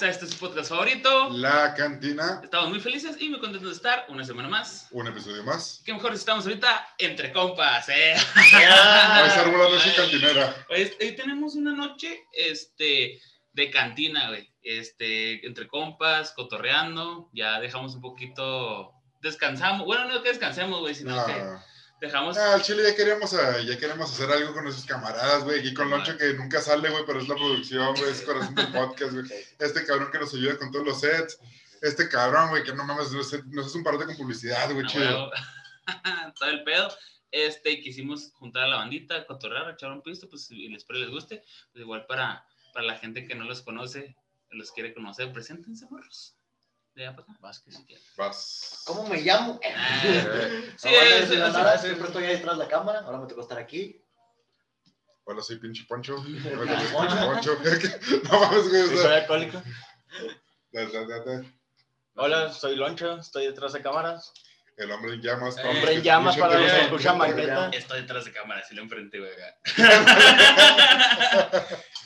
Este su podcast favorito. La cantina, Estamos muy felices y muy contentos de estar una semana más. un episodio más. Qué mejor estamos ahorita entre compas, ¿eh? Va a estar volando así cantinera. Hoy, hoy tenemos una noche este, de cantina, güey. Este, entre compas, cotorreando. Ya dejamos un poquito. Descansamos. Bueno, no que descansemos, güey, sino que Ah, dejamos. ah, al chile ya queríamos, ah, ya queremos hacer algo con nuestros camaradas, güey. Aquí con Loncho que nunca sale, güey, pero es la producción, güey, es corazón del podcast, güey. Este cabrón que nos ayuda con todos los sets. Este cabrón, güey, que no mames, nos, nos hace un parote con publicidad, güey, a chido. Todo el pedo. Este, y quisimos juntar a la bandita, cotorrear, echar un pisto, pues y espero les guste. Pues igual para, para la gente que no los conoce, los quiere conocer, preséntense, morros. De allá para acá. Vázquez, si quieres. Vas. ¿Cómo me llamo? Ah, Sí, Sí, es- es- siempre estoy ahí detrás de la cámara, ahora me tocó estar aquí. Hola, soy pinche Poncho. Pinche Hola, soy Poncho. pinche Poncho. No mames, güey, soy alcohólico. Hola, soy Loncho, estoy detrás de cámaras. El hombre en llamas. Eh, para Hombre en que llamas para los que escuchan maqueta. Estoy detrás de cámara, si lo enfrenté, güey.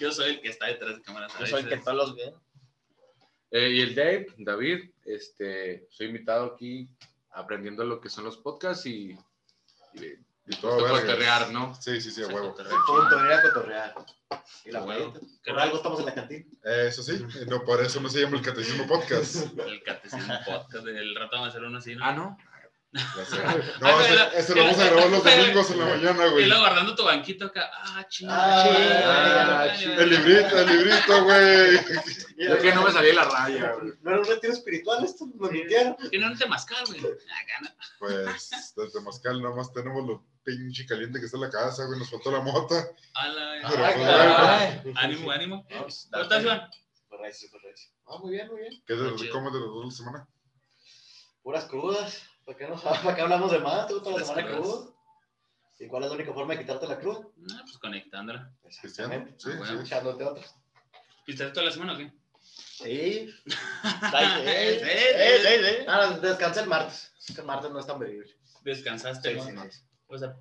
Yo soy el que está detrás de cámara. Yo soy el que todos los ve. Eh, y el Dave, David, este, soy invitado aquí aprendiendo lo que son los podcasts y, y dispuesto Todo a cotorrear, ¿no? Sí, sí, sí, a huevo. A cotorrear. Y la Huevo. Por algo estamos en la cantina. Eh, Eso sí, no, por eso no se llama el Catecismo Podcast. El catecismo podcast. El rato vamos a hacer uno así, ¿no? Ah, ¿no? Ah, No, ese, lo vamos a grabar los domingos en la mañana, Y güey. luego guardando tu banquito acá. Ah, chinga. Ah, ah. El librito, el librito, güey. Yo que no me salí de la raya, güey. No era un retiro espiritual esto, lo mintieron. Que no te mascar, güey. ¿no? Pues, desde Mascal nada más tenemos lo pinche caliente que está en la casa, güey. Nos faltó la mota. Ah, pues, ah. Ánimo, ánimo. Pues, ¿Cómo estás, Iván? Ah, muy bien, muy bien. ¿Qué chido. ¿Cómo de las dos de la semana? Puras crudas. ¿Para qué, no, ¿Para qué hablamos de más? ¿Tú toda la semana crudo? ¿Y cuál es la única forma de quitarte la cruda? Ah, pues conectándola. Cristiano. Sí, bueno. sí. Echándote otra. ¿Pistaste toda la semana o qué? Sí. Sí. eh, eh. Ah, descansé el martes. Es que el martes no es tan bebible. Descansaste, Sí, ¿no? sí. O sea,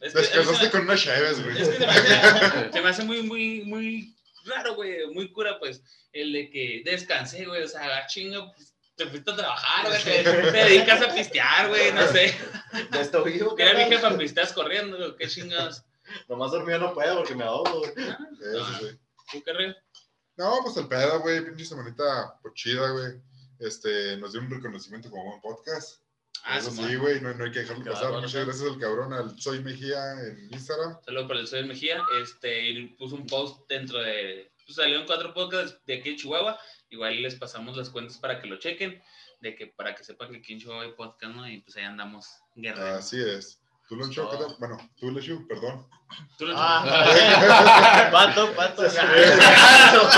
es que- Descansaste con unas chaves, güey. Es que se me hace, se me hace muy, muy, muy raro, güey, muy cura, pues, el de que descansé, güey, o sea, chinga, pues, te fuiste a trabajar, güey, te, te dedicas a pistear, güey, no sé. Ya estoy vivo, Que era mi jefa, pisteas corriendo, güey, qué chingados. Nomás dormido no puedo porque me ahogo, güey. Eso sí. ¿Tú qué río? No, pues el pedo, güey. Pinche semanita pues, chida, güey. Este, nos dio un reconocimiento como buen podcast. Ah, Eso sí, güey, no, no hay que dejarlo pasar. bárbaro. Muchas gracias al cabrón, al Soy Mejía en Instagram. Saludos para el Soy Mejía, este, y puso un post dentro de, pues salieron cuatro podcasts de aquí de Chihuahua, igual les pasamos las cuentas para que lo chequen, de que para que sepan que aquí en hay podcast, ¿no? Y pues ahí andamos guerreros. Así es. ¿Tú, Loncho, qué tal? Bueno, tú, Lechu, perdón. Tú lo Ah, pato, pato. Pato,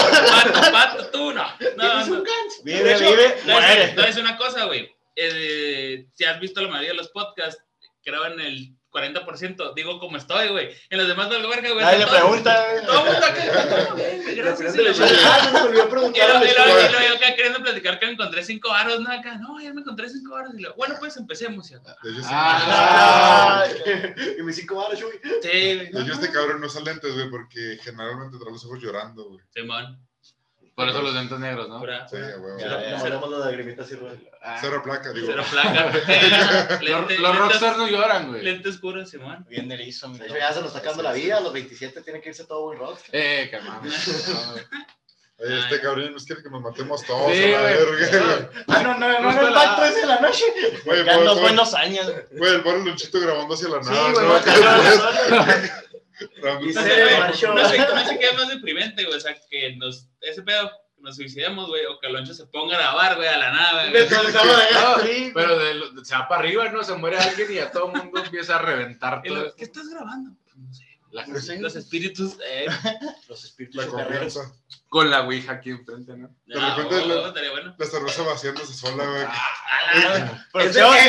pato, tú no. No, no. Vive, vive, muere. decir una cosa, güey. Eh, si has visto la mayoría de los podcasts, creo en el 40%, digo como estoy, güey. En los demás valgo verga, güey. Nadie le pregunta. Todo el mundo acá. "No, güey, gracias", y. Ah, me Y preguntar. güey. yo acá queriendo platicar que me encontré cinco varos, ¿no? Acá, no, ya me encontré cinco varos. Y bueno, pues empecemos. Y Ah. Y mis cinco baros, Chuy. Sí, güey. de hecho, este cabrón no usa lentes, güey, porque generalmente trae los ojos llorando, güey. Simón. Por eso los lentes negros, ¿no? Pura- Sí, a huevo. Ya, No ya. hablamos de la lagrimita así, güey. Cero placa, digo. Cero placa. Los, rockstars no lloran, güey. Lentes puros, Simón. Bien erizo, mi De hecho, ya se nos está acabando la vida. A los 27 tiene que irse todo buen rock. Eh, calmado. Oye, este cabrón nos quiere que nos matemos todos Sí, a la güey. verga. Ah, no, no, no, Justo no, el pacto ese de la noche. Güey, buenos años. Güey, el pobre Lonchito grabando hacia la Sí, nada. güey, Y se marchó. no sé, no sé qué es más deprimente, güey. O sea, que nos, ese pedo, que nos suicidemos, güey, o que Alonso se ponga a grabar, güey, a la nada, güey. No, Sí, pero de lo- se va para arriba, ¿no? Se muere alguien y a todo el mundo empieza a reventar todo. lo, ¿Qué estás grabando? No. La- Los espíritus, eh. Los espíritus La con la ouija aquí enfrente, ¿no? De Ah, repente estaría bueno. La cerveza vaciándose sola, güey. Ah,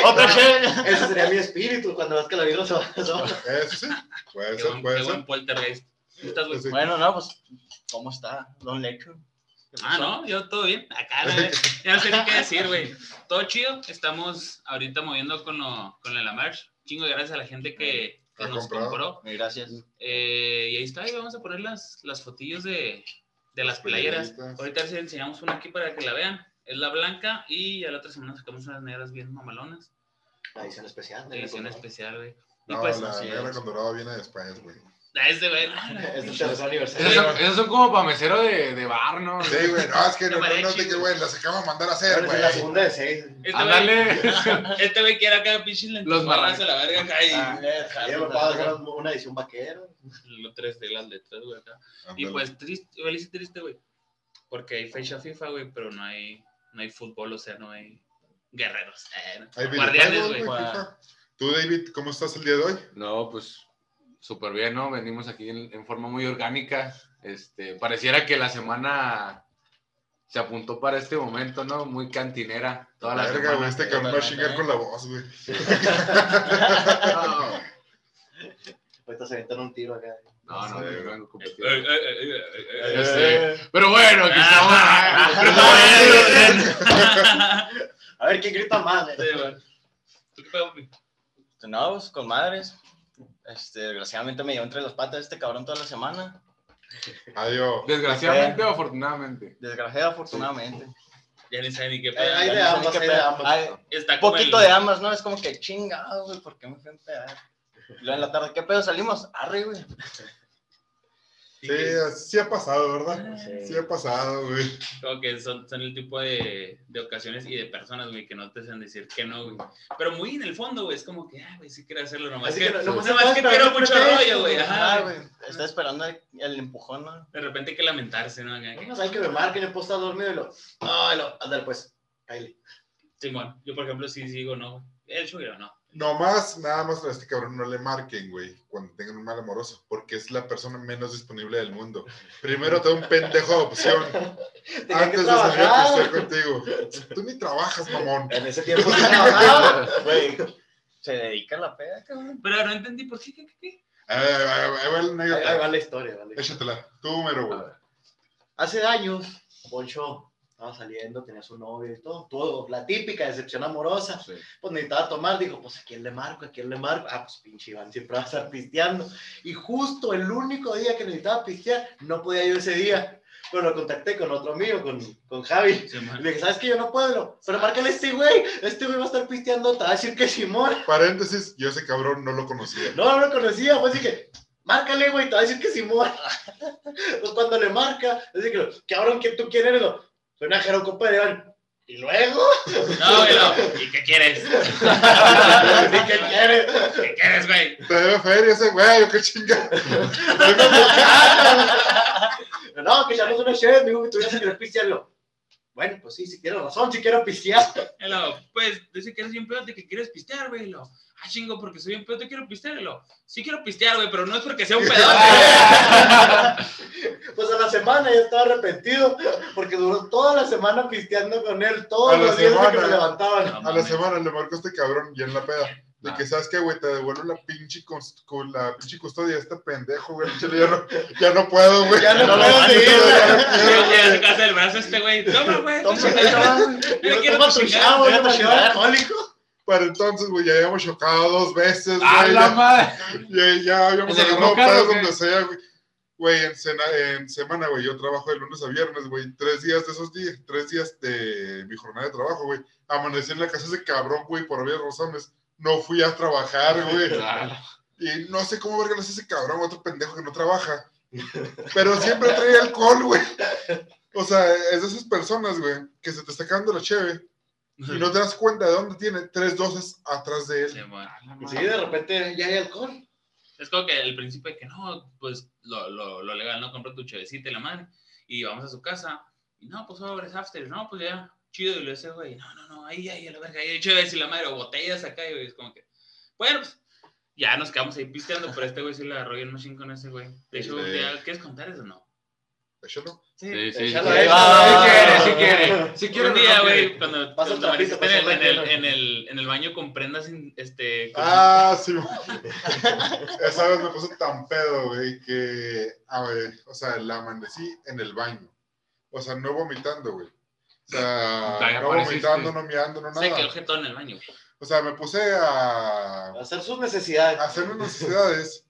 otra no. Ese sería mi espíritu cuando ves que la vida se va. Eso sí. Puede Qué ser, buen, puede ser. poltergeist. ¿Cómo estás, güey? Sí. Bueno, no, pues, ¿cómo está Don Lecho? Ah, no, yo todo bien. Acá, güey. Ya no sé ni qué decir, güey. Todo chido. Estamos ahorita moviendo con, lo, con la merch. Chingo de gracias a la gente que, que nos compró. Gracias. Eh, y ahí está, y vamos a poner las, las fotillos de, de las playeras. Ahorita les enseñamos una aquí para que la vean. Es la blanca y a la otra semana sacamos unas negras bien mamalonas. La edición especial. de Edición especial, güey. Y No, pues, la negra con dorado viene después, güey. Ah, Este, güey. la Es pinche- tercer aniversario. Esos son, esos son como para mesero de, de bar, ¿no? Sí, güey, no, es que no, no, no es de que, güey, las acabamos de mandar a hacer, güey. la segunda de seis. Este güey, Ándale. este güey quiere acá pinches Los lentejuelas a la verga acá y Ah, Ya me puedo hacer una edición vaquera. los tres de las letras, güey, acá. Y Ándale. pues triste, feliz y triste, güey. Porque hay fecha FIFA, güey, pero no hay, no hay fútbol, o sea, no hay guerreros. Eh, Hay guardianes, güey. Tú, David, ¿cómo estás el día de hoy? No, pues súper bien, ¿no? Venimos aquí en, en forma muy orgánica. Este, pareciera que la semana se apuntó para este momento, ¿no? Muy cantinera. Toda la Verga, semana. este cabrón va a chingar con la voz, güey. No, Ahorita se aventan un tiro acá. no, no, vengo Eh, eh, eh, eh, eh, eh, eh. Este, pero bueno, aquí Ah, estamos. A ver quién grita más. eh? Sí, güey. ¿Tú qué pedo, güey? No, pues, con madres. Este, desgraciadamente me llevó entre las patas este cabrón toda la semana. Adiós. Desgraciadamente o afortunadamente. Desgraciado, afortunadamente. Ya ni sabe ni qué pedo. hay de ambas, hay qué de pedo. ambas. Está poquito el- de ambas, ¿no? Es como que chingado, güey, ¿por qué me fui a empedar? Y luego en la tarde, ¿qué pedo salimos? Arre, güey. Sí, sí ha pasado, ¿verdad? Sí. Sí ha pasado, güey. Como que son, son el tipo de, de ocasiones y de personas, güey, que no te hacen decir que no, güey. Pero muy en el fondo, güey, es como que, ah, güey, sí quiero hacerlo, nomás Así que, que no- nomás no que, quiero mucho rollo, güey. güey. Ajá, Ah, güey. Está esperando el, empujón, ¿no? De repente hay que lamentarse, ¿no? Acá, No saben que me marquen, yo puedo estar dormido y lo. Ay, lo. Ándale, pues. Cállate. Simón, yo por ejemplo sí sigo, no, güey. El suyo, no. Nomás, nada más a este cabrón no le marquen, güey, cuando tengan un mal amoroso, porque es la persona menos disponible del mundo. Primero te da un pendejo de opción Tenía que antes de salir a trabajar. pistear contigo. Tú ni trabajas, mamón. En ese tiempo sí trabajaba. Güey, se dedica a la peda, cabrón. Pero no entendí por qué, qué, qué, el Ahí, negro. ahí va la historia, vale. Échatela. Tú, mero, güey. Hace años, Poncho estaba saliendo, tenía su novio y todo, todo, la típica decepción amorosa. Sí. Pues necesitaba tomar, dijo, pues a quién le marco, a quién le marco. Ah, pues pinche Iván siempre va a estar pisteando. Y justo el único día que necesitaba pistear, no podía yo ese día. Pero lo contacté con otro amigo, con, con Javi. Simón. le dije, ¿sabes que Yo no puedo, pero márcale a este güey. Este güey va a estar pisteando, te va a decir que Simón. Paréntesis, yo ese cabrón no lo conocía. No, no lo conocía, pues dije, márcale, güey, te va a decir que Simón. pues cuando le marca, le digo, cabrón, ¿quién tú quién eres? Lo, Soy una jerocopa de Iván. Y luego, No, güey, no. ¿Y qué quieres? ¿y qué quieres? ¿Qué quieres, güey? Te debe feria ese güey, o qué chinga. no, que ya no es una cheve, digo que tú ibas a querer pistearlo. Bueno, pues sí, si tienes razón, si quiero pistear. Y pues, dice que eres bien pedote, que quieres pistear, güey. y Ah, chingo, porque soy bien pedote, quiero pistear. Y luego, sí quiero pistear, güey, pero no es porque sea un pedote. Pues a la semana ya estaba arrepentido, porque duró toda la semana pisteando con él, todos A los días que me levantaban. No, A la semana le marcó este cabrón ya en la peda. De Ah. que, ¿sabes qué, güey? Te devuelvo la pinche, con la pinche custodia de este pendejo, güey. Ya no, ya no puedo, güey. Ya no Ya puedo seguir, ya no a su casa del brazo este güey. Toma, güey. Toma. Yo quiero tu chavo, a me chingar. alcohólico. Para entonces, güey, ya habíamos chocado dos veces, ¡A güey. la Ya, madre! ya, ya habíamos ¿En el agarrado qué? donde sea, güey. Güey, en, cena- en semana, güey, yo trabajo de lunes a viernes, güey. Tres días de esos días, tres días de mi jornada de trabajo, güey. Amanecí en la casa de ese cabrón, güey, por obvias razones. No fui a trabajar, güey. Claro. Y no sé cómo verga le hace ese cabrón, otro pendejo que no trabaja. Pero siempre trae alcohol, güey. O sea, es de esas personas, güey, que se te está acabando la cheve y no te das cuenta de dónde tiene tres dosis atrás de él. Simón. Y sí, de repente ya hay alcohol. Es como que el principio de que no, pues lo, lo, lo legal, ¿no? Compra tu chevecita y la madre. Y vamos a su casa. Y no, pues sobres after. No, pues ya, chido. Y le dice, güey, no, no, no, ahí, ahí, a la verga, ahí hay cheves y la madre, o botellas acá. Y güey, es como que, bueno, pues ya nos quedamos ahí pisteando, pero este güey sí le agarró bien machine con ese güey. De hecho, Sí. ¿ya ¿quieres contar eso o no? Échalo. Sí, sí, sí. Échalo, Sí sí quiere. Sí quiere, un día, güey, cuando, cuando amaneciste en, el, en, el, en, el, en el baño con prendas, in- este... con- Ah, sí. Esa vez me puse tan pedo, güey, que, a ver, o sea, la amanecí en el baño. O sea, no vomitando, güey. O sea, no vomitando, no miando, no se quedó nada. jetón en el baño. O sea, me puse a Hacer sus necesidades. hacer unas necesidades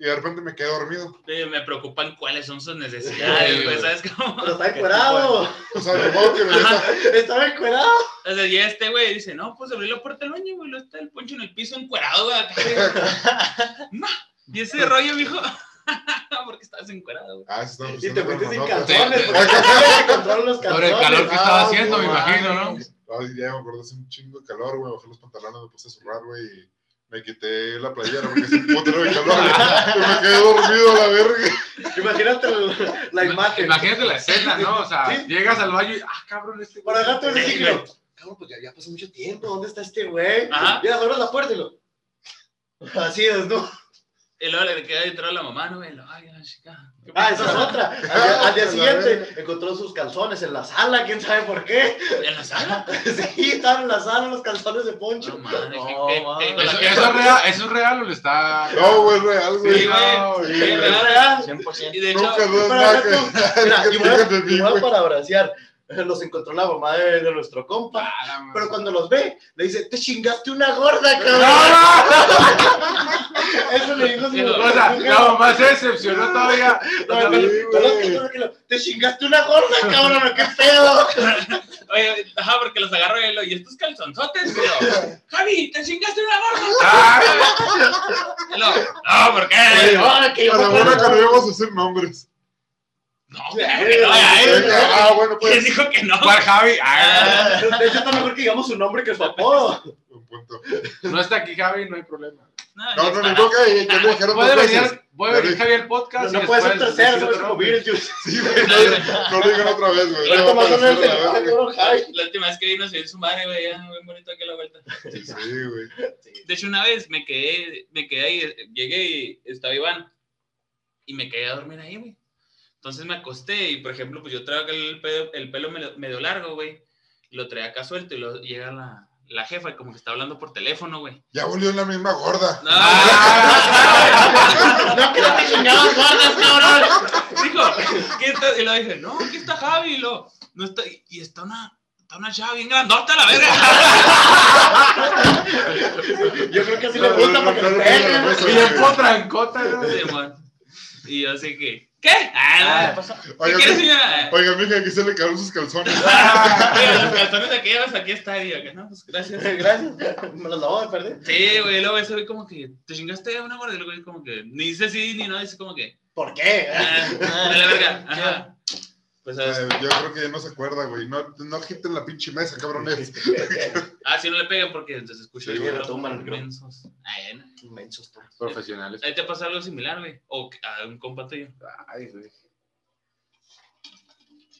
y de repente me quedé dormido. Me preocupan cuáles son sus necesidades, güey. ¿sabes cómo? Pero está encuerado. O sea, de modo que me. Estaba encuerado. O sea, ya este güey dice, no, pues abrí la puerta del baño, güey, lo está el poncho en el piso encuerado, güey. acá, güey. No, y ese rollo, mijo, porque estabas encuerado, güey. Ah, sí, estamos Y te fuiste sin calzones. No Por el calor que estaba Ah, haciendo, no me imagino, ¿no? Ay, ya me acordé, hace un chingo de calor, güey. Bajé los pantalones, me puse a zurrar, güey. Y me quité la playera porque hace un putero de calor. me quedé dormido a la verga. Imagínate el- la imagen. Imagínate la escena, ¿no? O sea, Sí. llegas al baño y, ah, cabrón, este. Por acá tú Sí, dices, güey. cabrón, pues ya, ya pasó mucho tiempo. ¿Dónde está este güey? Ajá. Ya abres la puerta y lo. Así es, ¿no? Y luego le queda entrar a la mamá, ¿no? Lo, Ay, la chica. ¿qué Ah, esa es otra. Al día, al día siguiente encontró sus calzones en la sala, quién sabe por qué. ¿En la sala? Sí, estaban en la sala los calzones de Poncho. No, madre, No, ¿qué- qué- madre. qué- ¿Eso, es real, ¿Eso es real o le está.? No, güey, es real, güey. Sí, güey. No, Sí, güey. ¿Es ¿verdad? real? 100%. Y de hecho, Nunca que. tú- Mira, que igual, de igual para bracear. Los encontró la mamá de, de nuestro compa. Ah, madre. Pero cuando los ve, le dice, te chingaste una gorda, ¡No, cabrón. no! Eso le dijo su O O sea, la mamá se decepcionó todavía. No, no, no, Te chingaste una gorda, cabrón, qué pedo. oye, ajá, porque los agarro y lo, y estos calzonzotes, pero, Javi, te chingaste una gorra. ah, no, ¿por qué? Ahora que yo hacer nombres. No, claro que no, ya, Eh, eh. Ah, bueno, ¿Quién pues. dijo que no? ¿Cuál Javi? Ah, Ah, De hecho, está mejor que digamos su nombre que su apodo. Un punto. no está aquí Javi, no hay problema. No, No, no, no, que ya le dijeron Puede venir, puede venir Javi al podcast. No, puede ser tercero, ¿sabes? Como. Beetlejuice. Sí, güey, no, lo digan otra vez, güey. La última vez que vino se dio su madre, güey, ya, muy bonito aquí a la vuelta. Sí, güey. De hecho, una vez me quedé, me quedé ahí, llegué y estaba Iván y me quedé a dormir ahí, güey. Entonces me acosté y, por ejemplo, pues yo traigo acá el pelo, el pelo medio, medio largo, güey. Lo traía acá suelto y luego llega la, la jefa y como que está hablando por teléfono, güey. Ya volvió la misma gorda. No, No, que no te chingabas gordas, cabrón. dijo, ¿qué está? Y lo dije, no, aquí está Javi. Y lo, no está, y está una, está una chava bien grandota, la verga. Yo creo que así le gusta porque no, le Y ¿no? Sí, man. Y yo así que, ¿qué? Ah, Ah, pasó. ¿qué Oiga, quieres, mi- señora? oiga, mija, aquí se le quedaron sus calzones. Oye, los calzones de que llevas aquí está, y yo, que no, pues gracias. Gracias. Me los lavó de perder. Sí, güey, luego ese güey como que, te chingaste una gorda, y luego güey como que, ni dice sí, ni no, dice como que, ¿Por qué? ah, de la verga, ajá. Pues, Eh, yo creo que ya no se acuerda, güey. No, no agiten la pinche mesa, cabrones. Ah, si no le pegan porque entonces escucha Sí, el retumban el micrófono. micrófono. Mensos. Ay, no. Inmensos todos. Profesionales. Ahí te pasa algo similar, güey. O a un compa tuyo. Ay, güey.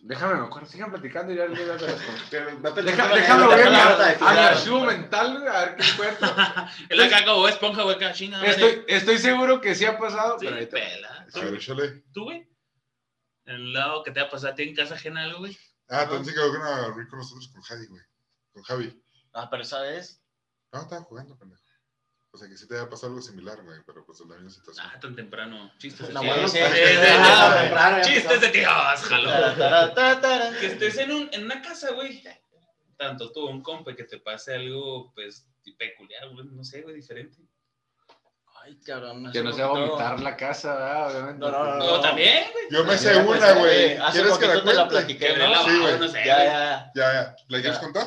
Déjame, me acuerdo, sigan platicando y ya les voy a dar las que ver a mi, archivo mental, güey, a ver qué encuentro. El acá como esponja, güey, madre. Estoy, estoy seguro que sí ha pasado, Sí, pero ahí te- pela. A ver, échale. ¿Tú, güey? En el lado que te ha pasado a ti en casa ajena algo, güey. Ah, también se quedó con, a reír con nosotros con Javi, güey. Con Javi. Ah, pero esa vez. No, estaba jugando, pendejo. O sea, que sí te había pasado algo similar, güey, pero pues en la misma situación. Ah, tan temprano. Chistes de No, tíos. Ah, ya Chistes de tíos, jalo. Que estés en, un, en una casa, güey. Tanto tú, un compa, que te pase algo, pues, peculiar, güey, no sé, güey, diferente. Ay, cabrón. Que no sea poquito- vomitar la casa, ¿verdad? Obviamente. No, no, no, No, también, güey. Yo me sé una, güey. Hace ¿Quieres que la poquito te la cuente? platiqué, ¿no? la Sí, güey. no sé, Ya, ya. Ya, ya. ¿La quieres contar?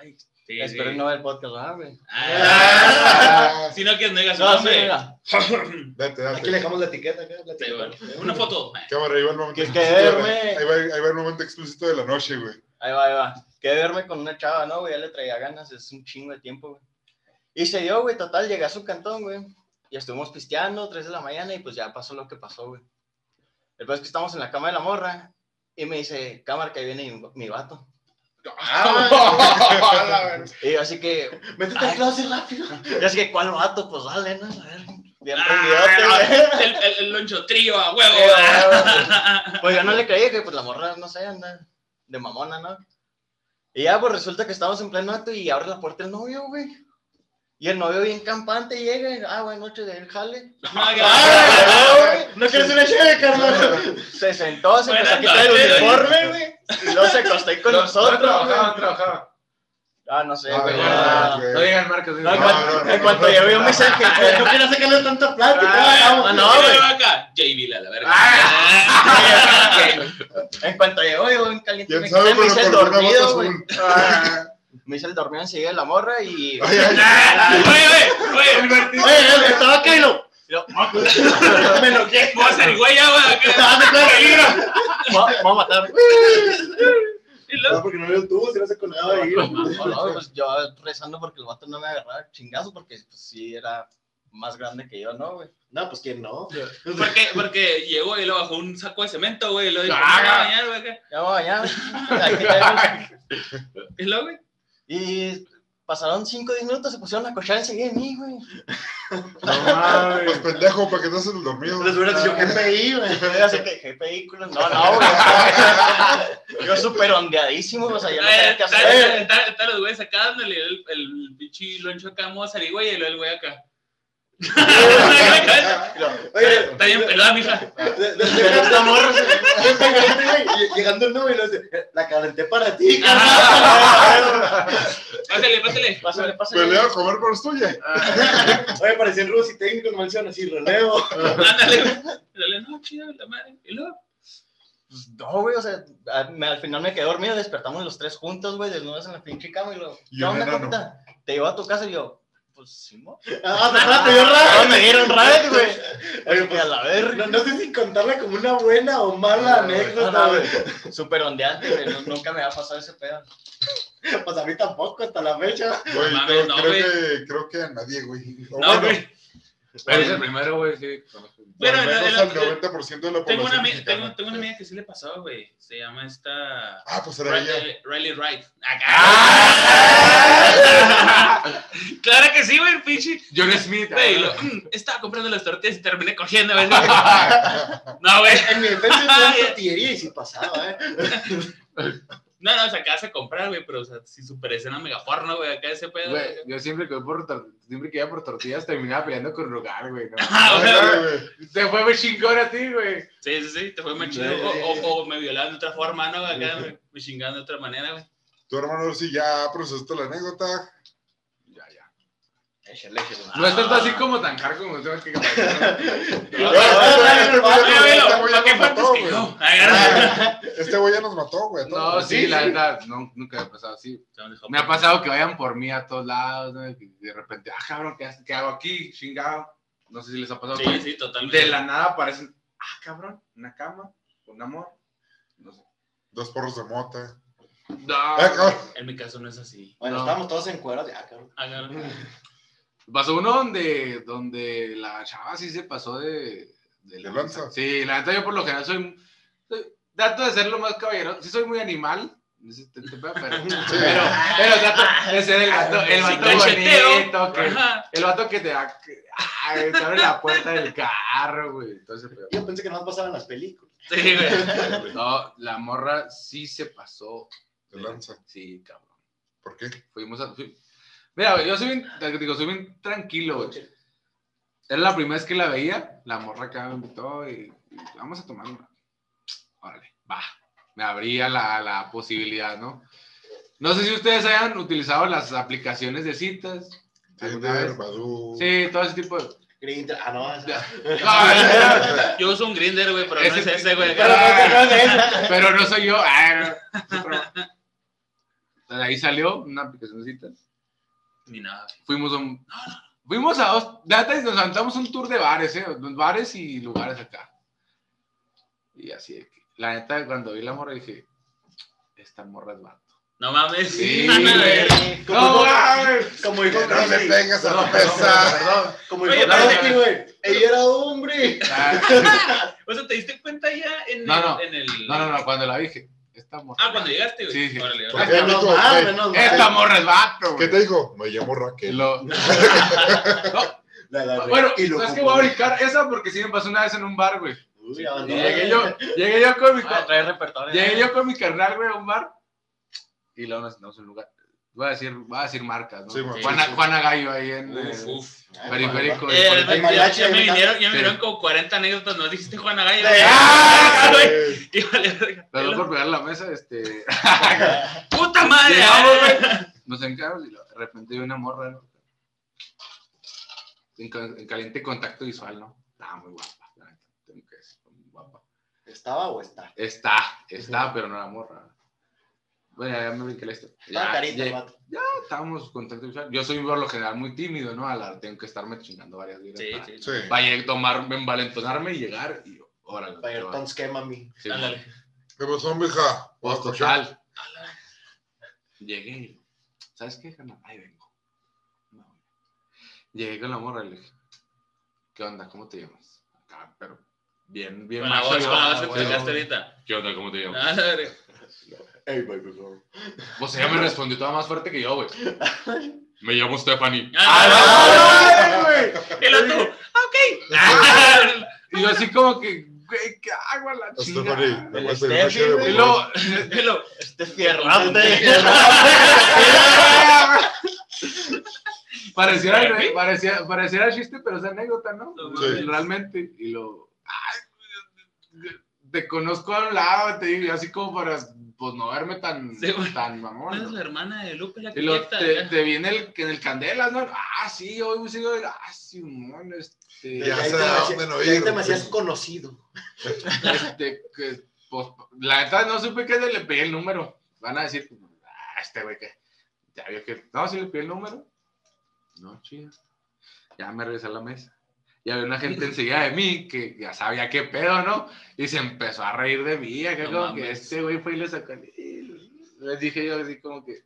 Ay, Sí, espero sí. no ver el podcast, ¿verdad, güey? Ah, si no quieres, no digas su No, nombre. Date, date. Aquí le dejamos la etiqueta. acá, la Sí, etiqueta. güey. Una foto. Cámara, ahí va el momento Que explícito de la- quererme. Ahí va, ahí va el momento explícito de la noche, güey. Ahí va, ahí va. Quedé verme con una chava, ¿no, güey? Ya le traía ganas, es un chingo de tiempo, güey. Y se dio, güey, total, llegué a su cantón, güey. Y estuvimos pisteando, 3 de la mañana, y pues ya pasó lo que pasó, güey. Después que estamos en la cama de la morra, y me dice, cámara, que ahí viene mi, mi vato. A la verga. Y yo así que, Métete al closet rápido. yo así que, ¿cuál vato? Pues dale, ¿no? A ver, bien Ah, el, el, el loncho trío a huevo. Sí, güey. Pues yo no le creí que pues la morra, no sé, anda de mamona, ¿no? Y ya pues resulta que estamos en pleno acto y abre la puerta el novio, güey. Y el novio bien campante llega y, ah, buenas noches, del jale. No, que- Ay, ¿No quieres una cheve, carnal? Se sentó, se empezó a quitar el uniforme, güey. Y luego se acostó ahí con No, nosotros, no trabajaba, trabajaba. Ah, no sé, Ah, güey. no, Ah, digan marcas. No, en, cuanto, no, no, en no. cuanto yo veo un mensaje, No quiero sacarle tanta plática. Ah, no, güey. acá. JB, la verga. en cuanto llegó, yo en caliente ¿Quién me quedé, me hice el dormido, güey. Ah, Me hice el dormido enseguida de la morra y... Ay, ay, Oye, oye, oye. Oye, estaba acá y lo. Me enojé. Vamos a ser güey ya, cuenta. Vamos a matar. No, porque no veo tú, si no se colgaba ahí. No, no, pues yo rezando porque el vato no me agarraba chingazo porque pues, sí era más grande que yo, ¿no, güey? No, pues quién no. Porque, porque llegó y lo bajó un saco de cemento, güey. Y lo dijo, Ah, "Me voy a bañar, güey. acá". Ya. Aquí tenemos. Y luego, güey. Y pasaron 5 o 10 minutos, se pusieron a cochar enseguida de mí, güey. No mames. Pues pendejo, ¿para qué te haces el dormido? Les hubiera dicho GPI, güey. Así que, ¿qué vehículos? No, no, güey. Yo súper ondeadísimo, o sea, ya no sabía qué hacer. Están los güeyes acá dándole el, el pinche loncho acá, vamos a salir, güey, y luego el güey acá. Oye, Está bien pelada, mija. Llegando el novio y lo dice, la calenté para ti, Ah. Pásale, pásale. Pásale, pásale. Pelea a comer por tuya. Oye, parecía en Rusi técnico en mansión, así, relevo. Ándale. Dale, no, chido, la madre. Y luego, Pues, no, güey, o sea, al final me quedé dormido, despertamos los tres juntos, güey, desnudos en la pinche cama y lo, Y ¿qué onda? Te llevo a tu casa y yo, pues, sí, mo. Ah, te dio No, raro. me dieron ride, güey. Oye, que a pues, la verga. no, no sé si contarla como una buena o mala No, anécdota, no, güey. güey. Súper ondeante, güey, no- nunca me va a pasar ese pedo. Pues a mí tampoco, hasta la fecha. Güey, creo, no, creo güey. que, creo que a nadie, güey. No, bueno, güey. Eres el primero, güey, sí. Bueno, al en- menos en- al en- 90% de la Tengo una, población amiga, tengo, tengo una amiga que sí le pasó, güey. Se llama esta. Ah, pues era ella. Riley, Riley Wright. Acá. ¡Ah! Claro que sí, güey, pinche. John Smith. Güey, lo- mm, estaba comprando las tortillas y terminé cogiendo, güey. No, güey. En mi defensa es una tortillería y sí pasaba, ¿eh? No, no, se acabas de comprar, güey, pero, o sea, si super escena mega porno, güey, acá ese pedo. Güey, yo siempre que, voy por siempre que iba por tortillas terminaba peleando con Rogar, güey. ¿no? Ah, güey. Te fue muy chingón a ti, güey. Sí, sí, sí, te fue más chido. O, o, o me violaron de otra forma, ¿no? Acá me, me chingaron de otra manera, güey. Tu hermano sí ya procesaste la anécdota. Échale, échale. No es tanto así como tan hard como tengo que este güey ¿para ya nos mató, güey. Este No, sí, la verdad, no, nunca me ha pasado así. Me ha pasado que vayan por mí a todos lados, ¿no? Y de repente, ah, cabrón, ¿qué, hago aquí? Chingado. No sé si les ha pasado. Sí, sí, totalmente. De la nada aparecen, ah, cabrón, una cama, un amor. No sé. Dos porros de mota. No. Ah, cabrón. En mi caso no es así. Bueno, No. estábamos todos en cueros, ya, cabrón. Agarra. Pasó uno donde, donde la chava sí se pasó de... De, ¿De lanza? Sí, la neta yo por lo general soy... soy- trato de ser lo más caballero. Sí soy muy animal. Pero, pero, pero trato de ser el vato, el vato bonito, que, el vato que te da... que- ay, te abre la puerta del carro, güey. Entonces, pero... Yo pensé que no pasaban las películas. Sí, güey. No, la morra sí se pasó. De lanza. Sí, cabrón. ¿Por qué? Fuimos a... fui- Mira, güey, yo soy bien, digo, soy bien tranquilo, güey. Era la primera vez que la veía, la morra acá me invitó y, y vamos a tomar una. Órale, va. Me abría la, la posibilidad, ¿no? No sé si ustedes hayan utilizado las aplicaciones de citas. Sí, todo ese tipo de... Grindr, ah, no, esa- No, Yo uso un grinder, güey, pero no Ese- es ese, güey. Pero no, pero soy yo. Ah, no, es otro. De ahí salió una aplicación de citas. Ni nada. Fuimos a un... Fuimos a dos... Y nos aventamos un tour de bares, ¿eh? Bares y lugares acá. Y así, de que, la neta, cuando vi la morra dije, esta morra es vato. No mames. Sí, güey. no. Como, ¡No, como, mames! como dijo no Krusty, pegas a perdón. como dijo Krusty, güey. Ella era hombre. Ah, O sea, ¿te diste cuenta ya en, No, el, no. en el. No, no, no, cuando la dije, esta morra. Ah, cuando llegaste, güey. Sí, sí. Órale, ¿Por órale. qué, Menos Nico? mal, ¿Qué? menos mal. Esta morra es vato, ¿Qué te dijo? Me llamo Raquel. lo- La Bueno, y lo ¿sabes qué? Voy a brincar esa porque sí me pasó una vez en un bar, güey. Uy, Y abandonó. Llegué yo, llegué yo con mi, Ah, trae repertorio. llegué yo con mi carnal, güey, a un bar. Y luego nos sentamos en un lugar. Voy a decir, voy a decir marcas, ¿no? Sí. Juana, Sí, sí. Juana Gallo ahí en Uf, uf. Ay, periférico. Eh, de ya, Hay mariachi, ya me vinieron, ya me Sí. vinieron como 40 anécdotas, nos dijiste Juana Gallo. Sí. ¡Ah, güey! Y vale, verga. Perdón por pegar la mesa, este. ¡Puta madre! Llegamos. Nos encaramos y de repente vi una morra, ¿no? En, ca- en caliente contacto visual, ¿no? Estaba muy guapa, la neta. Tengo que decir, muy guapa. ¿Estaba o está? Está, está, pero no era morra. Bueno, ya me brinqué la historia. Ya, carita ya- ya estábamos en contacto visual. Yo soy por lo general muy tímido, ¿no? A la tengo que estarme chingando varias veces. Sí, sí. Sí. Para tomarme, envalentonarme y llegar y órale. Para te el va. ton esquema, mi. Sí, Ándale. ¿Qué pasó, mija? Pues total. Llegué y, ¿sabes qué, carnal? Ahí vengo. No. Llegué con la morra y le dije, ¿qué onda? ¿Cómo te llamas? Acá, pero bien, bien Con la macho voz, con la que ahorita. ¿Qué onda? ¿Cómo te llamas? Ah, la verga. Ey, baby, girl. Pues ella me respondió toda más fuerte que yo, güey. Me llamo Stephanie. Ah, ¡Ay, güey! Y el otro, ok. Y yo así como que, güey, ¿qué hago a la chingada? Stephanie. Y luego, Y luego, Este fierrante. pareciera, ¿Steffi? parecía, pareciera chiste, pero es anécdota, ¿no? Sí. Realmente. Y lo, ay, te conozco a un lado, te digo, así como para, pues, no verme tan, Sí, güey. tan mamón. ¿no es la hermana de Lupe la que lo, te, te viene el, en el Candelas, ¿no? Ah, sí, hoy me sigo, ah, sí, mon, este, Ya ahí sé a dónde no ir, pues. conocido. este, que, pues, la neta no supe que le pedí el número. Van a decir, ah, este güey que, ya vio que, no, si le pedí el número. No, chido. Ya me regresé a la mesa. Y había una gente enseguida de mí que ya sabía qué pedo, ¿no? Y se empezó a reír de mí, acá No como que este güey fue y le sacó. y Les dije yo así como que,